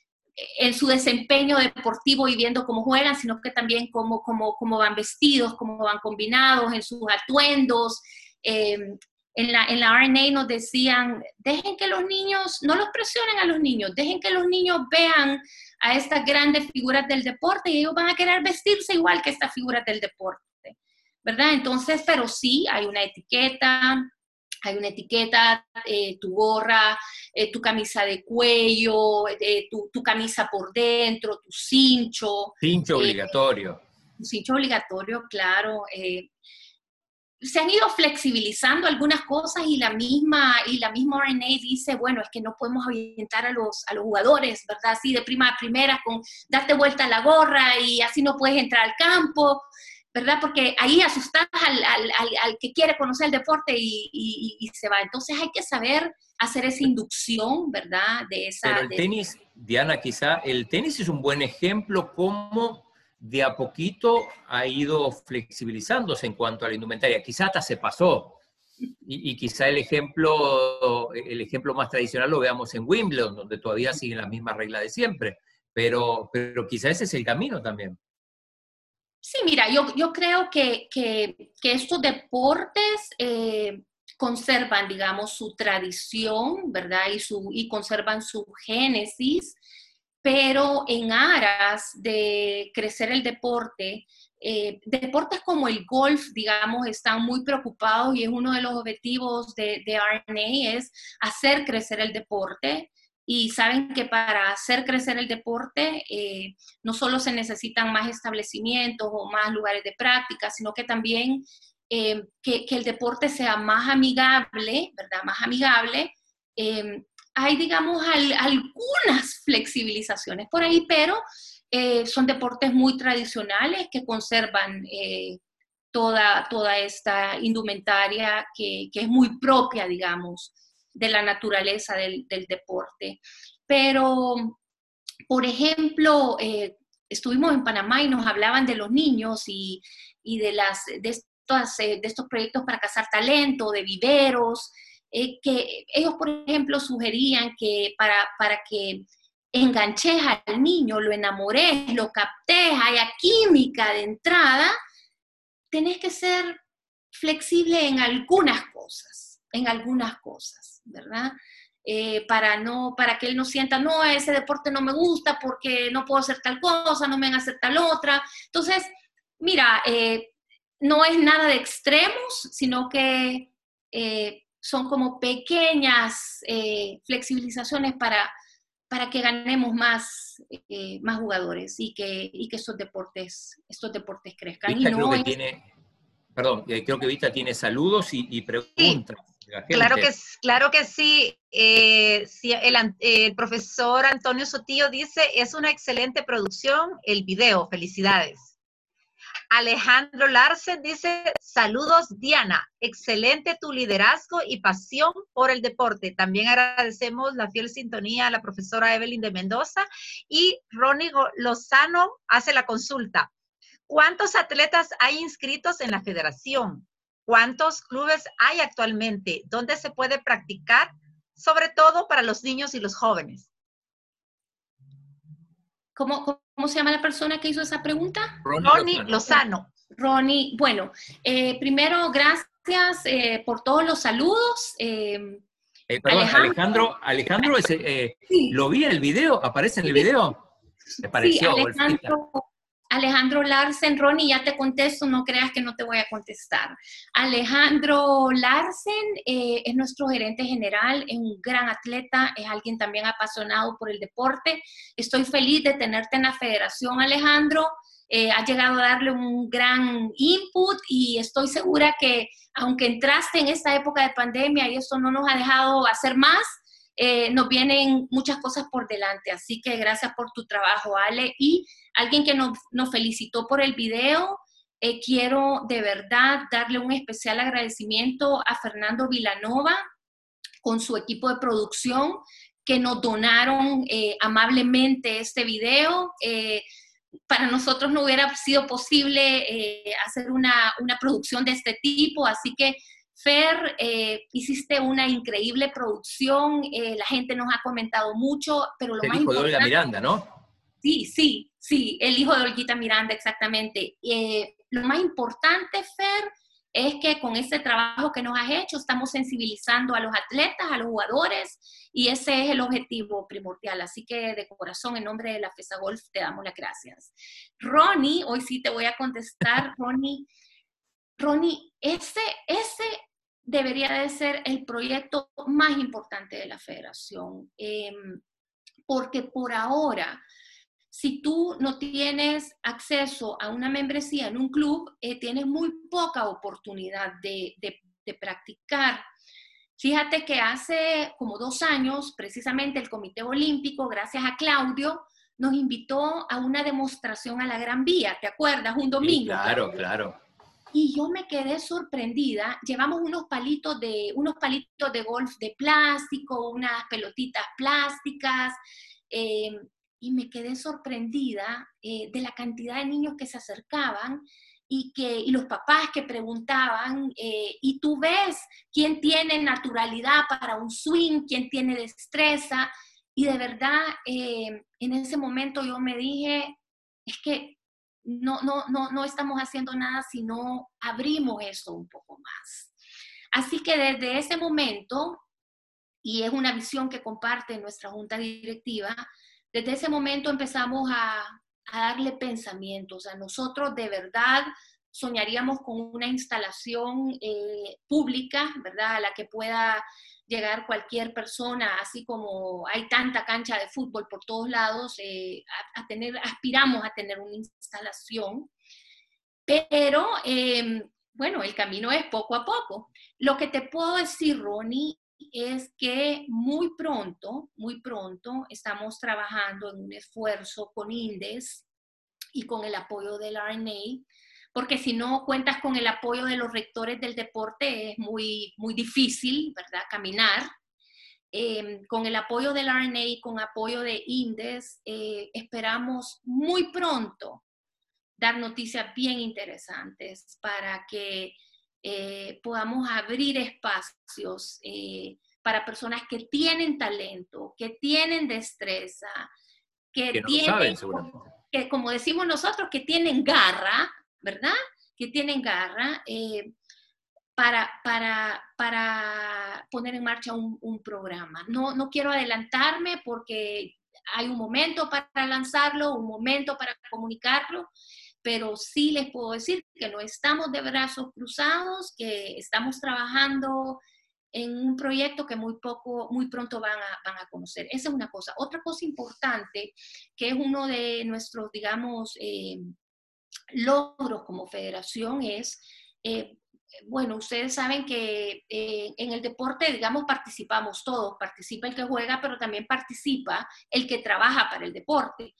en su desempeño deportivo y viendo cómo juegan, sino que también cómo, cómo, cómo van vestidos, cómo van combinados, en sus atuendos. Em, en, la, en la RNA nos decían, dejen que los niños, no los presionen a los niños, dejen que los niños vean a estas grandes figuras del deporte y ellos van a querer vestirse igual que estas figuras del deporte, ¿verdad? Entonces, pero sí, hay una etiqueta, hay una etiqueta, eh, tu gorra, eh, tu camisa de cuello, eh, tu, camisa por dentro, tu cincho. Cincho obligatorio. Tu cincho obligatorio, claro. se han ido flexibilizando algunas cosas y la misma, y la misma RNA dice, bueno, es que no podemos orientar a los, a los jugadores, ¿verdad? Así de prima a primera, con darte vuelta a la gorra y así no puedes entrar al campo. ¿Verdad? Porque ahí asustas al, que quiere conocer el deporte y, se va. Entonces hay que saber hacer esa inducción, ¿verdad? De esa, Pero el tenis, Diana, quizá el tenis es un buen ejemplo cómo de a poquito ha ido flexibilizándose en cuanto a la indumentaria. Quizá hasta se pasó. Y, quizá el ejemplo, el ejemplo más tradicional lo veamos en Wimbledon, donde todavía siguen las mismas reglas de siempre. Pero, pero quizá ese es el camino también. Sí, mira, yo, yo creo que, que, estos deportes eh, conservan, digamos, su tradición, ¿verdad? Y, su, y conservan su génesis, pero en aras de crecer el deporte, eh, deportes como el golf, digamos, están muy preocupados y es uno de los objetivos de, de RNA, es hacer crecer el deporte y saben que para hacer crecer el deporte eh, no solo se necesitan más establecimientos o más lugares de práctica, sino que también eh, que, el deporte sea más amigable, ¿verdad? Más amigable. Eh, hay, digamos, algunas flexibilizaciones por ahí, pero son deportes muy tradicionales que conservan toda, toda esta indumentaria que, que es muy propia, digamos, de la naturaleza del, deporte. Pero, por ejemplo, eh, estuvimos en Panamá y nos hablaban de los niños y, de, las, de, estos, eh, de estos proyectos para cazar talento, de viveros, eh, que ellos, por ejemplo, sugerían que para, para que enganches al niño, lo enamores, lo captes, haya química de entrada, tenés que ser flexible en algunas cosas, en algunas cosas. ¿Verdad? Eh, para, no, para que él no sienta, no, ese deporte no me gusta porque no puedo hacer tal cosa, no me van a hacer tal otra. Entonces, mira, eh, no es nada de extremos, sino que eh, son como pequeñas flexibilizaciones para, para que ganemos más, más jugadores y que, y que estos, deportes, estos deportes crezcan. creo que tiene, perdón, creo que Vita tiene saludos y, preguntas. Claro que, claro que sí. Eh, el, el, profesor Antonio Sotillo dice, es una excelente producción el video, felicidades. Alejandro Larsen dice, saludos Diana, excelente tu liderazgo y pasión por el deporte. También agradecemos la fiel sintonía a la profesora Evelyn de Mendoza y Ronnie Lozano hace la consulta. ¿Cuántos atletas hay inscritos en la federación? ¿Cuántos clubes hay actualmente? ¿Dónde se puede practicar? Sobre todo para los niños y los jóvenes. ¿Cómo, cómo se llama la persona que hizo esa pregunta? Ronnie, Lozano. Ronnie, bueno, eh, primero, gracias eh, por todos los saludos. Eh, Alejandro, Alejandro, lo vi en el video, aparece en el video. Me pareció. Sí, Alejandro, Alejandro Larsen, Ronnie, ya te contesto, no creas que no te voy a contestar. Alejandro Larsen eh, es nuestro gerente general, es un gran atleta, es alguien también apasionado por el deporte. Estoy feliz de tenerte en la federación, Alejandro. Eh, has llegado a darle un gran input y estoy segura que aunque entraste en esta época de pandemia y eso no nos ha dejado hacer más, eh, nos vienen muchas cosas por delante. Así que gracias por tu trabajo, Ale. Alguien que nos, felicitó por el video, eh, quiero de verdad darle un especial agradecimiento a Fernando Vilanova con su equipo de producción que nos donaron eh, amablemente este video. para nosotros no hubiera sido posible hacer una, una producción de este tipo, así que Fer, eh, hiciste una increíble producción, eh, la gente nos ha comentado mucho, pero lo el más de Olga Miranda, ¿no? Sí, sí, sí, el hijo de Olguita Miranda, exactamente. Eh, lo más importante, Fer, es que con este trabajo que nos has hecho estamos sensibilizando a los atletas, a los jugadores, y ese es el objetivo primordial. Así que de corazón, en nombre de la FESA Golf, te damos las gracias. Ronnie, hoy sí te voy a contestar, Ronnie. Ronnie, ese, ese debería de ser el proyecto más importante de la federación, em, porque por ahora, si tú no tienes acceso a una membresía en un club, eh, tienes muy poca oportunidad de, de practicar. Fíjate que hace como dos años, precisamente el Comité Olímpico, gracias a Claudio, nos invitó a una demostración a la Gran Vía, ¿te acuerdas? Un domingo. claro, claro. Y yo me quedé sorprendida. Llevamos unos palitos de, unos palitos de golf de plástico, unas pelotitas plásticas, eh, y me quedé sorprendida eh, de la cantidad de niños que se acercaban y, que, y los papás que preguntaban, eh, y tú ves quién tiene naturalidad para un swing, quién tiene destreza, y de verdad en ese momento yo me dije, es que no, no, no, no estamos haciendo nada si no abrimos eso un poco más. Así que desde ese momento, y es una visión que comparte nuestra junta directiva, desde ese momento empezamos a, darle pensamientos. a nosotros de verdad soñaríamos con una instalación eh, pública, ¿verdad? A la que pueda llegar cualquier persona, así como hay tanta cancha de fútbol por todos lados, eh, a, tener, aspiramos a tener una instalación, pero em, bueno, el camino es poco a poco. Lo que te puedo decir, Ronnie, es que muy pronto, muy pronto estamos trabajando en un esfuerzo con INDES y con el apoyo del RNA porque si no cuentas con el apoyo de los rectores del deporte es muy, muy difícil, ¿verdad? Caminar. Em, con el apoyo del RNA y con apoyo de INDES, eh, esperamos muy pronto dar noticias bien interesantes para que eh, podamos abrir espacios eh, para personas que tienen talento, que tienen destreza, que, tienen, que como decimos nosotros, que tienen garra, ¿verdad? Que tienen garra eh, para, para, para, poner en marcha un, programa. No, no quiero adelantarme porque hay un momento para lanzarlo, un momento para comunicarlo, pero sí les puedo decir que no estamos de brazos cruzados, que estamos trabajando en un proyecto que muy poco, muy pronto van a, van a conocer. Esa es una cosa. Otra cosa importante, que es uno de nuestros, digamos, eh, logros como federación, es, eh, bueno, ustedes saben que eh, en el deporte, digamos, participamos todos, participa el que juega, pero también participa el que trabaja para el deporte.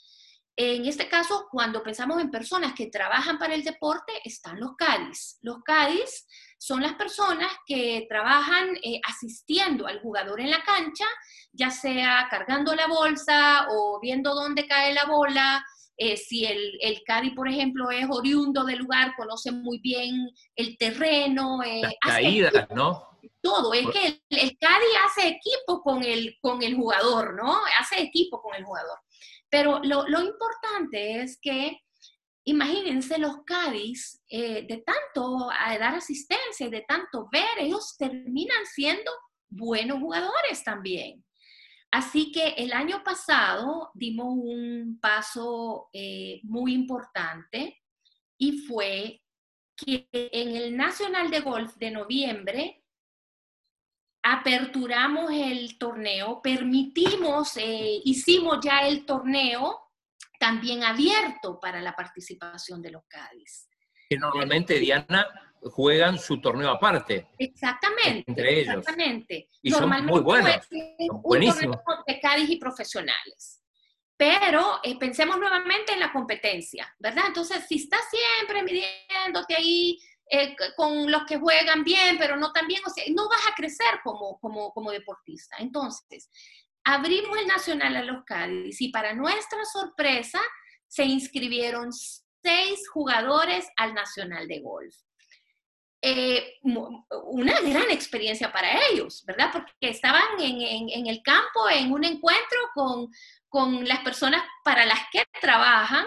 En este caso, cuando pensamos en personas que trabajan para el deporte, están los CADIS. Los CADIS son las personas que trabajan eh, asistiendo al jugador en la cancha, ya sea cargando la bolsa o viendo dónde cae la bola. Eh, si el, el CADI, por ejemplo, es oriundo del lugar, conoce muy bien el terreno. Eh, las caídas, ¿no? Todo, es que el, el CADI hace equipo con el, con el jugador, ¿no? Hace equipo con el jugador. Pero lo, importante es que, imagínense los Cádiz, eh, de tanto dar asistencia y de tanto ver, ellos terminan siendo buenos jugadores también. Así que el año pasado dimos un paso eh, muy importante y fue que en el Nacional de Golf de noviembre aperturamos el torneo, permitimos, eh, hicimos ya el torneo también abierto para la participación de los Cádiz. Que normalmente, Diana, juegan su torneo aparte. Exactamente. Entre ellos. Exactamente. Y normalmente son muy buenos. Son buenísimos. de Cádiz y profesionales. Pero eh, pensemos nuevamente en la competencia, ¿verdad? Entonces, si estás siempre midiéndote ahí eh, con los que juegan bien, pero no tan bien, no vas a crecer como, deportista. Entonces, abrimos el Nacional a los Cádiz y para nuestra sorpresa se inscribieron seis jugadores al Nacional de Golf. Eh, una gran experiencia para ellos, ¿verdad? Porque estaban en, el campo en un encuentro con las personas para las que trabajan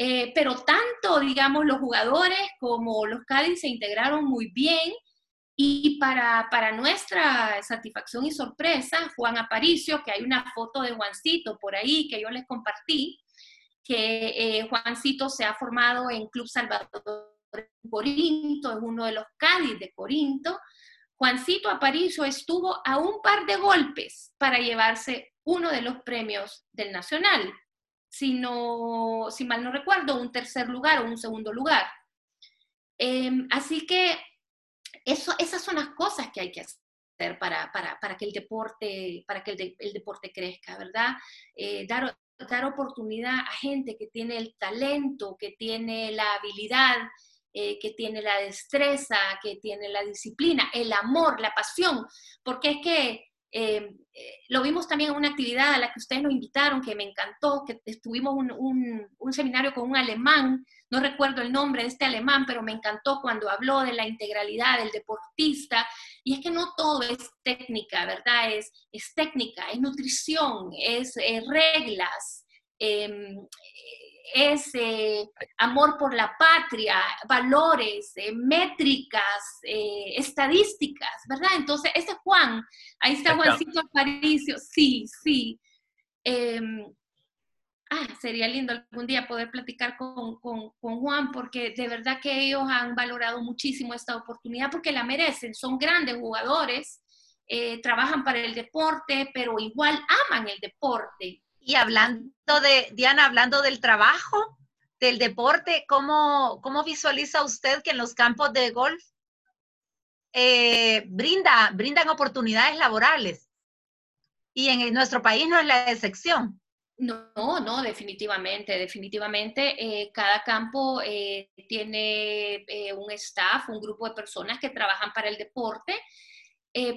eh, pero tanto, digamos, los jugadores como los Cádiz se integraron muy bien y para, nuestra satisfacción y sorpresa, Juan Aparicio, que hay una foto de Juancito por ahí que yo les compartí, que eh, Juancito se ha formado en Club Salvador Corinto, es uno de los Cádiz de Corinto. Juancito Aparicio estuvo a un par de golpes para llevarse uno de los premios del Nacional, sino, si mal no recuerdo, un tercer lugar o un segundo lugar. Em, así que eso, esas son las cosas que hay que hacer para, para, para que el deporte, para que el, deporte crezca, ¿verdad? Eh, dar, dar oportunidad a gente que tiene el talento, que tiene la habilidad, eh, que tiene la destreza, que tiene la disciplina, el amor, la pasión, porque es que eh, eh, lo vimos también en una actividad a la que ustedes nos invitaron, que me encantó, que estuvimos un, un, seminario con un alemán, no recuerdo el nombre de este alemán, pero me encantó cuando habló de la integralidad del deportista. Y es que no todo es técnica, ¿verdad? Es, es técnica, es nutrición, es, reglas. Em, es eh, amor por la patria, valores, eh, métricas, eh, estadísticas, ¿verdad? Entonces, ese Juan, ahí está Juancito Aparicio, sí, sí. Em, ah, sería lindo algún día poder platicar con, con, con, Juan, porque de verdad que ellos han valorado muchísimo esta oportunidad, porque la merecen, son grandes jugadores, trabajan para el deporte, pero igual aman el deporte. Y hablando de, Diana, hablando del trabajo, del deporte, ¿cómo, cómo visualiza usted que en los campos de golf eh, brinda, brindan oportunidades laborales? Y en nuestro país no es la excepción. No, no, definitivamente, definitivamente. Eh, cada campo eh, tiene un staff, un grupo de personas que trabajan para el deporte,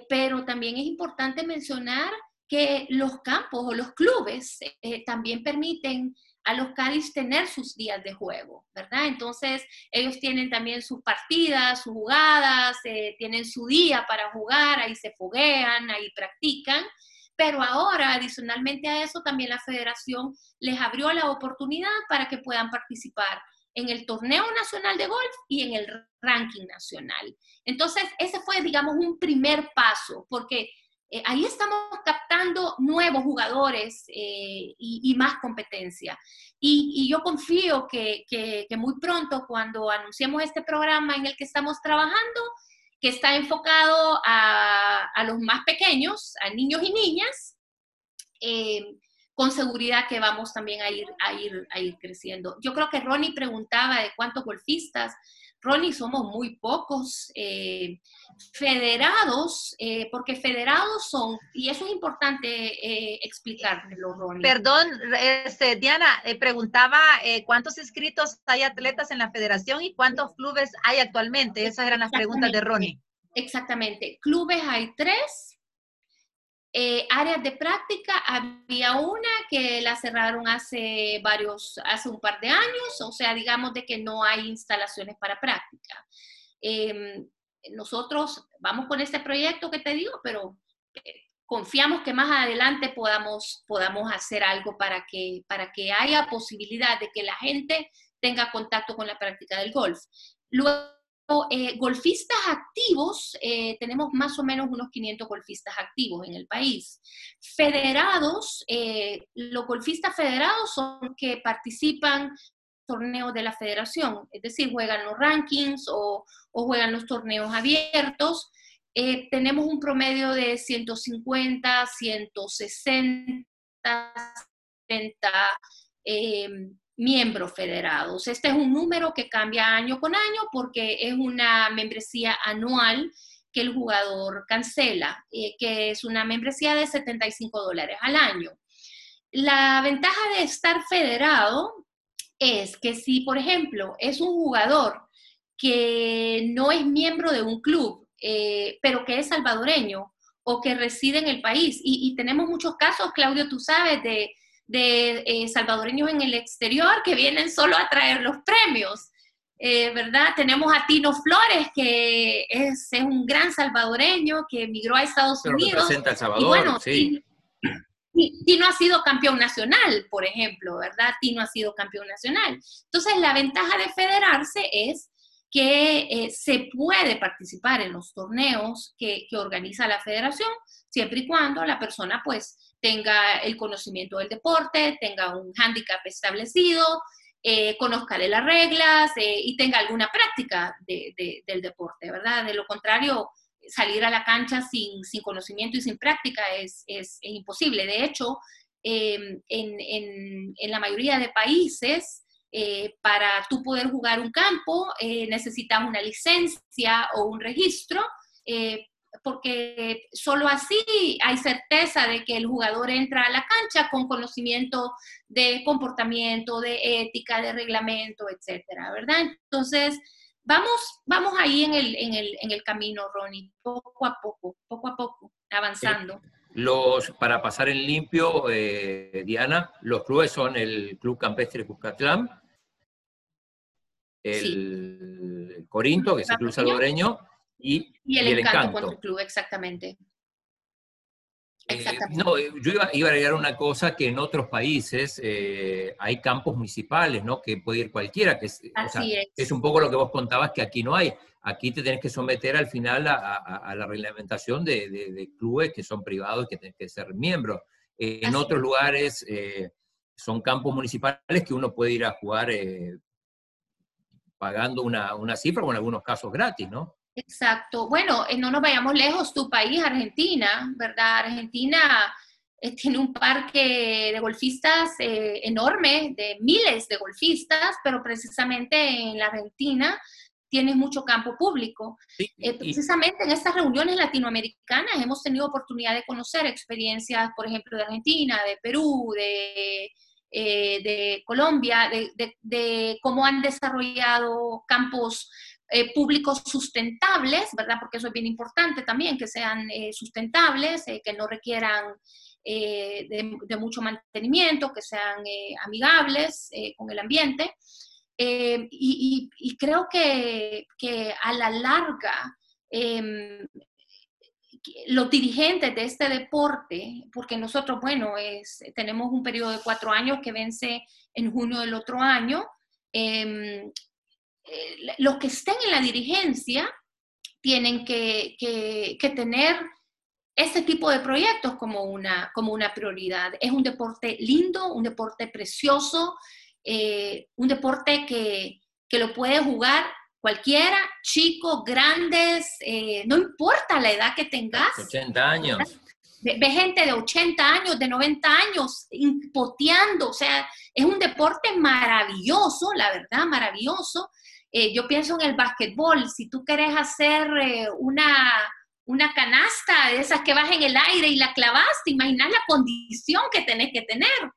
pero también es importante mencionar que los campos o los clubes eh, también permiten a los Cádiz tener sus días de juego, ¿verdad? Entonces, ellos tienen también sus partidas, sus jugadas, eh, tienen su día para jugar, ahí se foguean, ahí practican, pero ahora, adicionalmente a eso, también la federación les abrió la oportunidad para que puedan participar en el torneo nacional de golf y en el ranking nacional. Entonces, ese fue, digamos, un primer paso, porque eh, ahí estamos captando nuevos jugadores eh, y, más competencia. Y, yo confío que, muy pronto, cuando anunciemos este programa en el que estamos trabajando, que está enfocado a, los más pequeños, a niños y niñas, eh, con seguridad que vamos también a ir creciendo. Yo creo que Ronnie preguntaba de cuántos golfistas. Ronnie, somos muy pocos eh, federados, eh, porque federados son, y eso es importante eh, explicártelo, Ronnie. Perdón, este, Diana, preguntaba cuántos inscritos hay atletas en la federación y cuántos clubes hay actualmente. Esas eran las preguntas de Ronnie. Exactamente. Clubes hay tres, eh, áreas de práctica, había una que la cerraron hace varios, hace un par de años, o sea, digamos de que no hay instalaciones para práctica. Em, nosotros vamos con este proyecto que te digo, pero eh, confiamos que más adelante podamos, podamos hacer algo para que, para que haya posibilidad de que la gente tenga contacto con la práctica del golf. Luego, eh, golfistas activos, eh, tenemos más o menos unos 500 golfistas activos en el país. Federados, eh, los golfistas federados son que participan torneos de la federación, es decir, juegan los rankings o, juegan los torneos abiertos. tenemos un promedio de 150, 160, 70 miembros federados. Este es un número que cambia año con año porque es una membresía anual que el jugador cancela, eh, que es una membresía de 75 dólares al año. La ventaja de estar federado es que si, por ejemplo, es un jugador que no es miembro de un club, eh, pero que es salvadoreño o que reside en el país, y tenemos muchos casos, Claudio, tú sabes, de, de eh, salvadoreños en el exterior que vienen solo a traer los premios. Eh, ¿Verdad? Tenemos a Tino Flores, que es, un gran salvadoreño que emigró a Estados Unidos. Representa El Salvador, y bueno, sí. Tino, ha sido campeón nacional, por ejemplo, ¿verdad? Tino ha sido campeón nacional. Entonces, la ventaja de federarse es que eh, se puede participar en los torneos que, que, organiza la federación, siempre y cuando la persona pues tenga el conocimiento del deporte, tenga un hándicap establecido, eh, conozca de las reglas eh, y tenga alguna práctica del deporte, ¿verdad? De lo contrario, salir a la cancha sin, conocimiento y sin práctica es, imposible. De hecho, em, en, la mayoría de países, eh, para tú poder jugar un campo, necesitas una licencia o un registro porque solo así hay certeza de que el jugador entra a la cancha con conocimiento de comportamiento, de ética, de reglamento, etcétera, ¿verdad? Entonces, vamos, vamos ahí en el, en, el, en el camino, Ronnie, poco a poco, poco a poco, avanzando. Los, para pasar en limpio, eh, Diana, los clubes son el Club Campestre Cuscatlán, el Corinto, que es el club salvadoreño, y, el, encanto, club, exactamente. Eh, no, eh, yo iba, a agregar una cosa que en otros países eh, hay campos municipales, ¿no? Que puede ir cualquiera, que es, es. un poco lo que vos contabas que aquí no hay. Aquí te tenés que someter al final a, la reglamentación de, clubes que son privados y que tenés que ser miembro. en otros lugares son campos municipales que uno puede ir a jugar pagando una, una cifra o en algunos casos gratis, ¿no? Exacto. Bueno, eh, no nos vayamos lejos, tu país, Argentina, ¿verdad? Argentina eh, tiene un parque de golfistas eh, enorme, de miles de golfistas, pero precisamente en la Argentina tienes mucho campo público. precisamente en estas reuniones latinoamericanas hemos tenido oportunidad de conocer experiencias, por ejemplo, de Argentina, de Perú, de, de Colombia, de, de, cómo han desarrollado campos eh, públicos sustentables, ¿verdad? Porque eso es bien importante también, que sean eh, sustentables, eh, que no requieran de, mucho mantenimiento, que sean amigables con el ambiente. Y, creo que, a la larga, em, los dirigentes de este deporte, porque nosotros, bueno, es, tenemos un periodo de cuatro años que vence en junio del otro año, em, eh, los que estén en la dirigencia tienen que, tener este tipo de proyectos como una, como una prioridad. Es un deporte lindo, un deporte precioso, eh, un deporte que, lo puede jugar Cualquiera, chicos, grandes, eh, no importa la edad que tengas. 80 años. Ve, gente de 80 años, de 90 años, poteando, o sea, es un deporte maravilloso, la verdad, maravilloso. Eh, yo pienso en el básquetbol, si tú quieres hacer eh, una, una canasta de esas que vas en el aire y la clavaste, imaginas la condición que tenés que tener.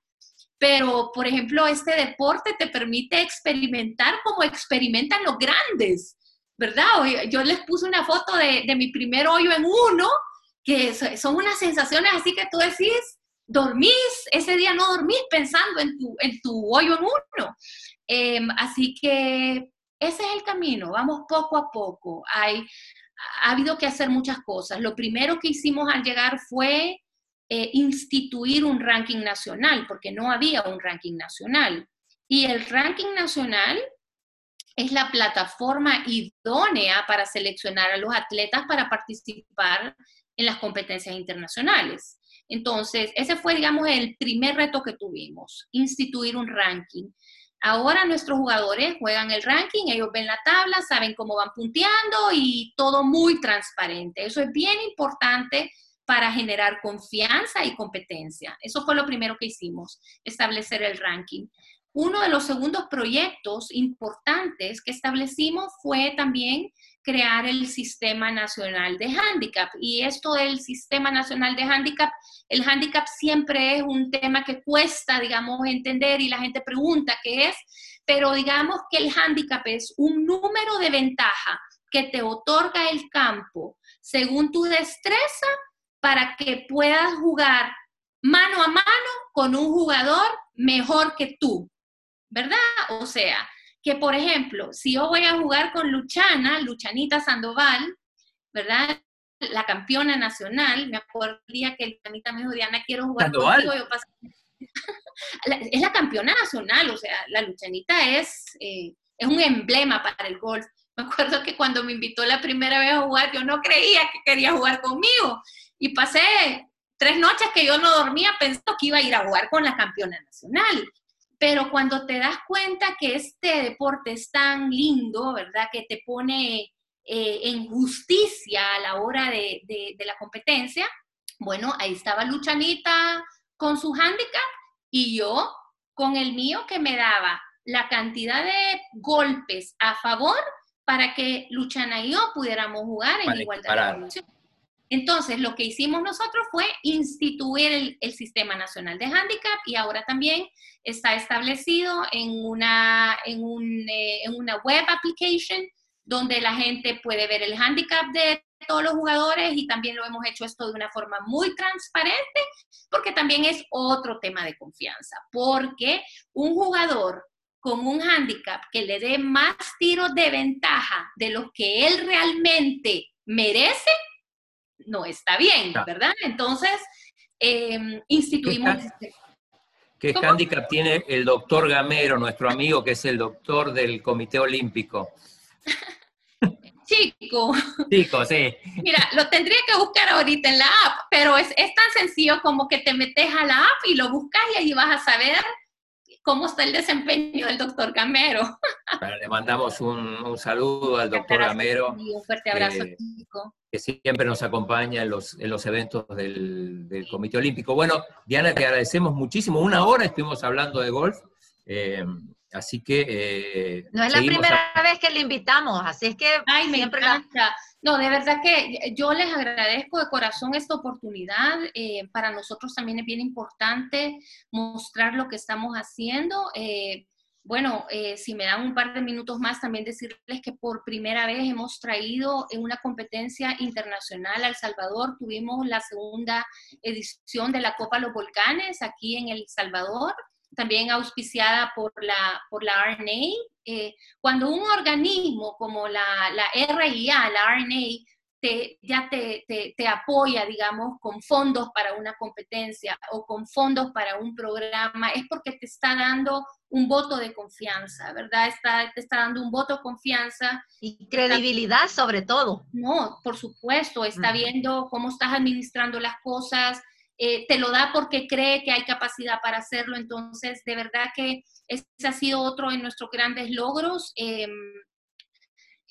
Pero, por ejemplo, este deporte te permite experimentar como experimentan los grandes, ¿verdad? Yo les puse una foto de, de mi primer hoyo en uno que son unas sensaciones así que tú decís, dormís, ese día no dormís pensando en tu, en tu hoyo en uno. Em, así que ese es el camino, vamos poco a poco. Hay, ha habido que hacer muchas cosas. Lo primero que hicimos al llegar fue eh, instituir un ranking nacional, porque no había un ranking nacional. Y el ranking nacional es la plataforma idónea para seleccionar a los atletas para participar en las competencias internacionales. Entonces, ese fue, digamos, el primer reto que tuvimos, instituir un ranking. Ahora nuestros jugadores juegan el ranking, ellos ven la tabla, saben cómo van punteando y todo muy transparente. Eso es bien importante para generar confianza y competencia. Eso fue lo primero que hicimos, establecer el ranking. Uno de los segundos proyectos importantes que establecimos fue también crear el Sistema Nacional de Handicap. Y esto del Sistema Nacional de Handicap, el handicap siempre es un tema que cuesta, digamos, entender y la gente pregunta qué es, pero digamos que el handicap es un número de ventaja que te otorga el campo según tu destreza para que puedas jugar mano a mano con un jugador mejor que tú, ¿verdad? O sea, que, por ejemplo, si yo voy a jugar con Luchana, Luchanita Sandoval, ¿verdad? La campeona nacional, me acuerdo el día que Luchanita me dijo, Diana, quiero jugar contigo. Yo es la campeona nacional, o sea, la Luchanita es, eh, es un emblema para el golf. Me acuerdo que cuando me invitó la primera vez a jugar, yo no creía que quería jugar conmigo. Y pasé tres noches que yo no dormía pensando que iba a ir a jugar con la campeona nacional. Pero cuando te das cuenta que este deporte es tan lindo, ¿verdad? Que te pone eh, en justicia a la hora de, la competencia, bueno, ahí estaba Luchanita con su handicap y yo con el mío que me daba la cantidad de golpes a favor para que Luchana y yo pudiéramos jugar en igualdad de condiciones. Entonces, lo que hicimos nosotros fue instituir el, Sistema Nacional de Handicap y ahora también está establecido en una, eh, en una web application donde la gente puede ver el handicap de todos los jugadores y también lo hemos hecho esto de una forma muy transparente porque también es otro tema de confianza, porque un jugador con un handicap que le dé más tiros de ventaja de los que él realmente merece, no está bien, ¿verdad? Entonces, em, instituimos... ¿Qué, ¿Qué handicap tiene el doctor Gamero, nuestro amigo, que es el doctor del Comité Olímpico? Chico. Chico, sí. Mira, lo tendría que buscar ahorita en la app, pero es, es tan sencillo como que te metes a la app y lo buscas y ahí vas a saber cómo está el desempeño del doctor Gamero. le mandamos un, saludo al doctor Gamero. un fuerte abrazo, Chico que siempre nos acompaña en los, en los eventos del, Comité Olímpico. Bueno, Diana, te agradecemos muchísimo. Una hora estuvimos hablando de golf, eh, así que... Eh, no es la primera vez que le invitamos, así es que Ay, me encanta. No, de verdad que yo les agradezco de corazón esta oportunidad. Eh, para nosotros también es bien importante mostrar lo que estamos haciendo bueno, eh, si me dan un par de minutos más, también decirles que por primera vez hemos traído una competencia internacional a El Salvador. Tuvimos la segunda edición de la Copa Los Volcanes aquí en El Salvador, también auspiciada por la, por la RNA. Eh, cuando un organismo como la, la RIA, la RNA, ya te, te, apoya, digamos, con fondos para una competencia o con fondos para un programa, es porque te está dando un voto de confianza, ¿verdad? Está, te está dando un voto de confianza. Y credibilidad sobre todo. No, por supuesto, está viendo cómo estás administrando las cosas, eh, te lo da porque cree que hay capacidad para hacerlo, entonces de verdad que ese ha sido otro de nuestros grandes logros. Em,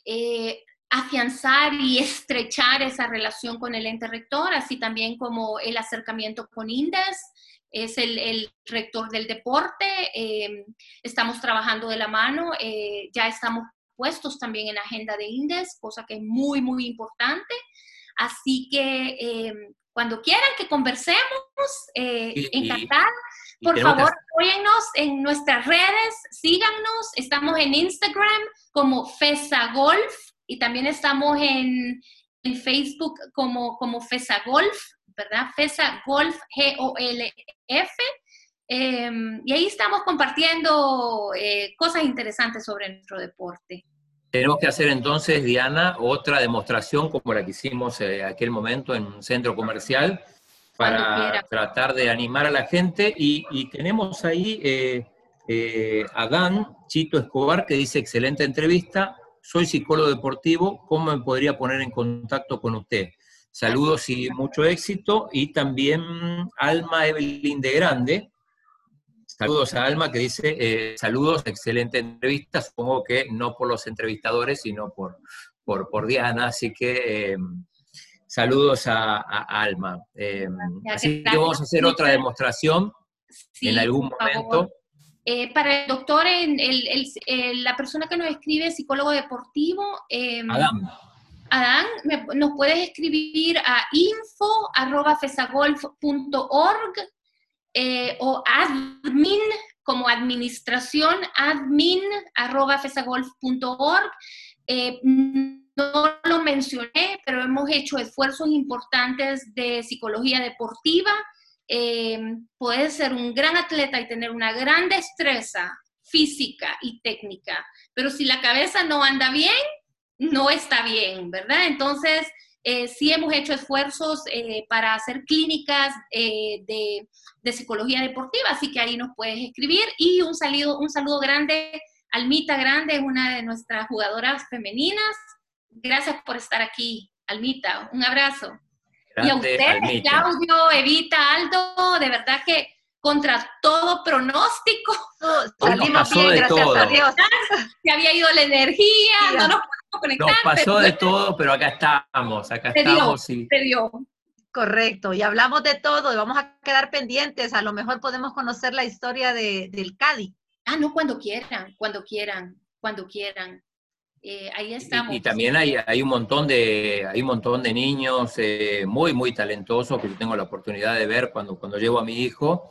eh, afianzar y estrechar esa relación con el ente rector, así también como el acercamiento con INDES, es el, rector del deporte, eh, estamos trabajando de la mano, eh, ya estamos puestos también en agenda de INDES, cosa que es muy, muy importante. Así que cuando quieran que conversemos, encantar. Por favor, apóyennos en nuestras redes, síganos. Estamos en Instagram como FESA Golf y también estamos en, Facebook como, como FESA Golf, ¿verdad? FESA Golf, G-O-L-F. Em, y ahí estamos compartiendo eh, cosas interesantes sobre nuestro deporte. Tenemos que hacer entonces, Diana, otra demostración como la que hicimos en eh, aquel momento en un centro comercial para tratar de animar a la gente. Y, tenemos ahí eh, eh, a Dan Chito Escobar que dice, excelente entrevista, soy psicólogo deportivo, ¿cómo me podría poner en contacto con usted? Saludos y mucho éxito. Y también Alma Evelyn de Grande. Saludos a Alma que dice, eh, saludos, excelente entrevista, supongo que no por los entrevistadores, sino por, por, por Diana, así que Saludos a, Alma. Eh, así que vamos a hacer otra demostración en algún momento. Eh, para el doctor, el, la persona que nos escribe, psicólogo deportivo, em, Adán. Adán, nos puedes escribir a info.fesagolf.org eh, o admin como administración, admin.fesagolf.org. Eh, no lo mencioné, pero hemos hecho esfuerzos importantes de psicología deportiva. Eh, puedes ser un gran atleta y tener una gran destreza física y técnica, pero si la cabeza no anda bien, no está bien, ¿verdad? Entonces, eh, sí hemos hecho esfuerzos eh, para hacer clínicas de, de, psicología deportiva, así que ahí nos puedes escribir. Y un saludo, un saludo grande, Almita Grande es una de nuestras jugadoras femeninas Gracias por estar aquí, Almita. Un abrazo. y a ustedes, Claudio, Evita, Aldo, de verdad que contra todo pronóstico, salimos bien, gracias a Dios. Se había ido la energía, no nos podemos conectar. Nos pasó de todo, pero acá estamos, acá estamos. y... Correcto, y hablamos de todo y vamos a quedar pendientes. A lo mejor podemos conocer la historia de, del Cádiz. Ah, no, cuando quieran, cuando quieran, cuando quieran. Eh, ahí estamos. Y, también hay, hay, un montón de, hay un montón de niños eh, muy, muy talentosos que yo tengo la oportunidad de ver cuando, cuando llevo a mi hijo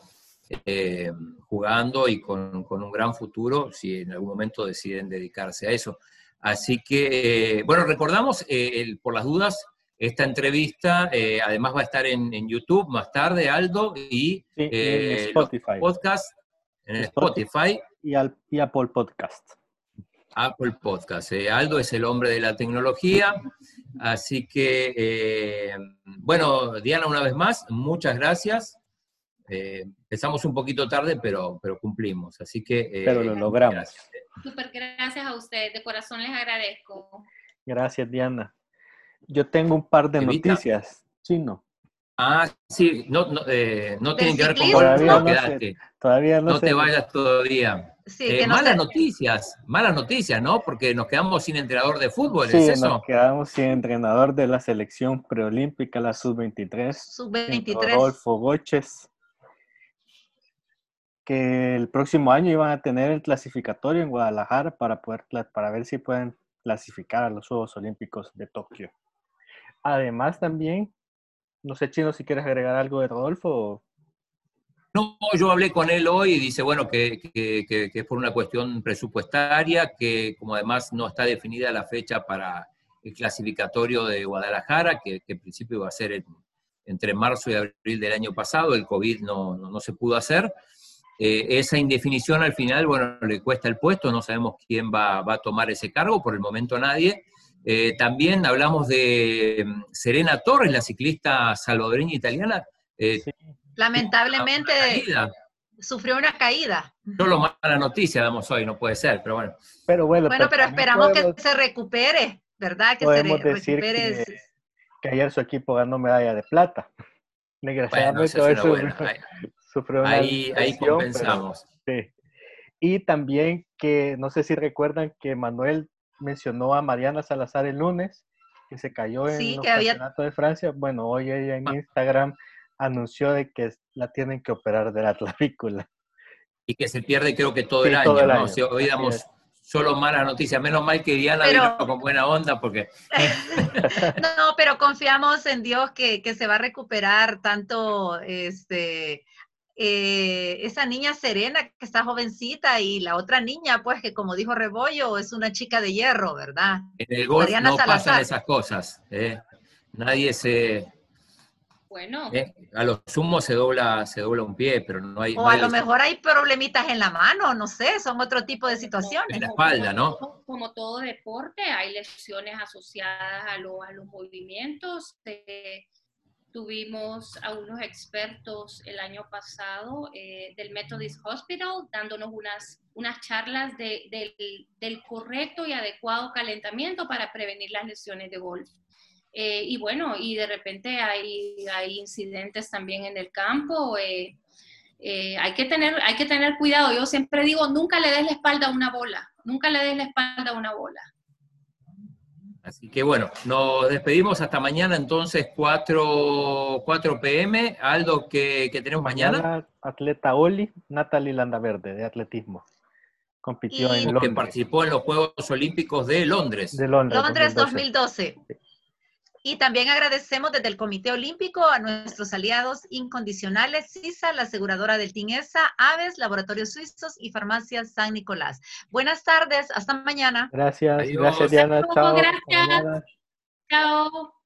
eh, jugando y con, con, un gran futuro, si en algún momento deciden dedicarse a eso. Así que, bueno, recordamos, el, por las dudas, esta entrevista además va a estar en, en, YouTube más tarde, Aldo, y en Spotify. podcast en Spotify. Y, al, y Apple Podcast. Apple Podcast. Eh, Aldo es el hombre de la tecnología, así que, eh, bueno, Diana, una vez más, muchas gracias. Eh, empezamos un poquito tarde, pero, pero cumplimos, así que... pero lo logramos. Gracias. Súper gracias a ustedes, de corazón les agradezco. Gracias, Diana. Yo tengo un par de noticias, chino. Ah, sí, no, no, tienen que ver con todavía no, todavía no, no te vayas todavía. Eh, malas noticias, malas noticias, ¿no? Porque nos quedamos sin entrenador de fútbol, sí, Nos quedamos sin entrenador de la selección preolímpica, la sub-23. Sub-23. Rodolfo Goches. Que el próximo año iban a tener el clasificatorio en Guadalajara para, poder, para ver si pueden clasificar a los Juegos Olímpicos de Tokio. Además, también, no sé, Chino, si quieres agregar algo de Rodolfo. No, yo hablé con él hoy y dice, bueno, que, es por una cuestión presupuestaria, que como además no está definida la fecha para el clasificatorio de Guadalajara, que, en principio iba a ser entre marzo y abril del año pasado, el COVID no, no, se pudo hacer. Eh, esa indefinición al final, bueno, le cuesta el puesto, no sabemos quién va, a tomar ese cargo, por el momento nadie. Eh, también hablamos de mm, Serena Torres, la ciclista salvadoreña italiana. Eh, Lamentablemente sufrió una caída. Solo mala noticia damos hoy, no puede ser, pero bueno. Pero bueno, bueno pero, esperamos que se recupere, ¿verdad? Que se recupere. Que, ayer su equipo ganó medalla de plata. Desgraciadamente bueno, sufrió una ahí, ahí compensamos. sí. Y también que, no sé si recuerdan que Manuel mencionó a Mariana Salazar el lunes, que se cayó en el campeonato de Francia. Bueno, hoy ella en ah. Instagram anunció de que la tienen que operar de la clavícula. Y que se pierde creo que todo el año, ¿no? Si hoy damos solo malas noticias. Menos mal que Diana vino con buena onda porque... no, pero confiamos en Dios que, que, se va a recuperar tanto este, eh, esa niña Serena que está jovencita y la otra niña, pues que como dijo Rebollo, es una chica de hierro, ¿verdad? En el golf no pasan esas cosas. ¿eh? Nadie se... Bueno. ¿eh? A lo sumo se dobla, se dobla un pie, pero no hay... O a lo mejor hay problemitas en la mano, no sé, son otro tipo de situaciones. En la espalda, ¿no? Como todo deporte, hay lesiones asociadas a, a los movimientos. Tuvimos a unos expertos el año pasado eh, del Methodist Hospital dándonos unas, unas charlas de, del, correcto y adecuado calentamiento para prevenir las lesiones de golf. Eh, y bueno, y de repente hay, hay incidentes también en el campo. Eh, hay, que tener, hay que tener cuidado. Yo siempre digo, nunca le des la espalda a una bola, nunca le des la espalda a una bola. Así que bueno, nos despedimos hasta mañana entonces 4, 4 pm. Aldo, ¿qué, tenemos mañana? Atleta Oli, Natalie Landaverde, de atletismo. Compitió en Londres. Que participó en los Juegos Olímpicos de Londres. De Londres, Londres 2012. Y también agradecemos desde el Comité Olímpico a nuestros aliados incondicionales, CISA, la aseguradora del TINESA, Aves, Laboratorios Suizos y Farmacia San Nicolás. Buenas tardes, hasta mañana. Gracias, gracias Diana, chao. Gracias. Chao.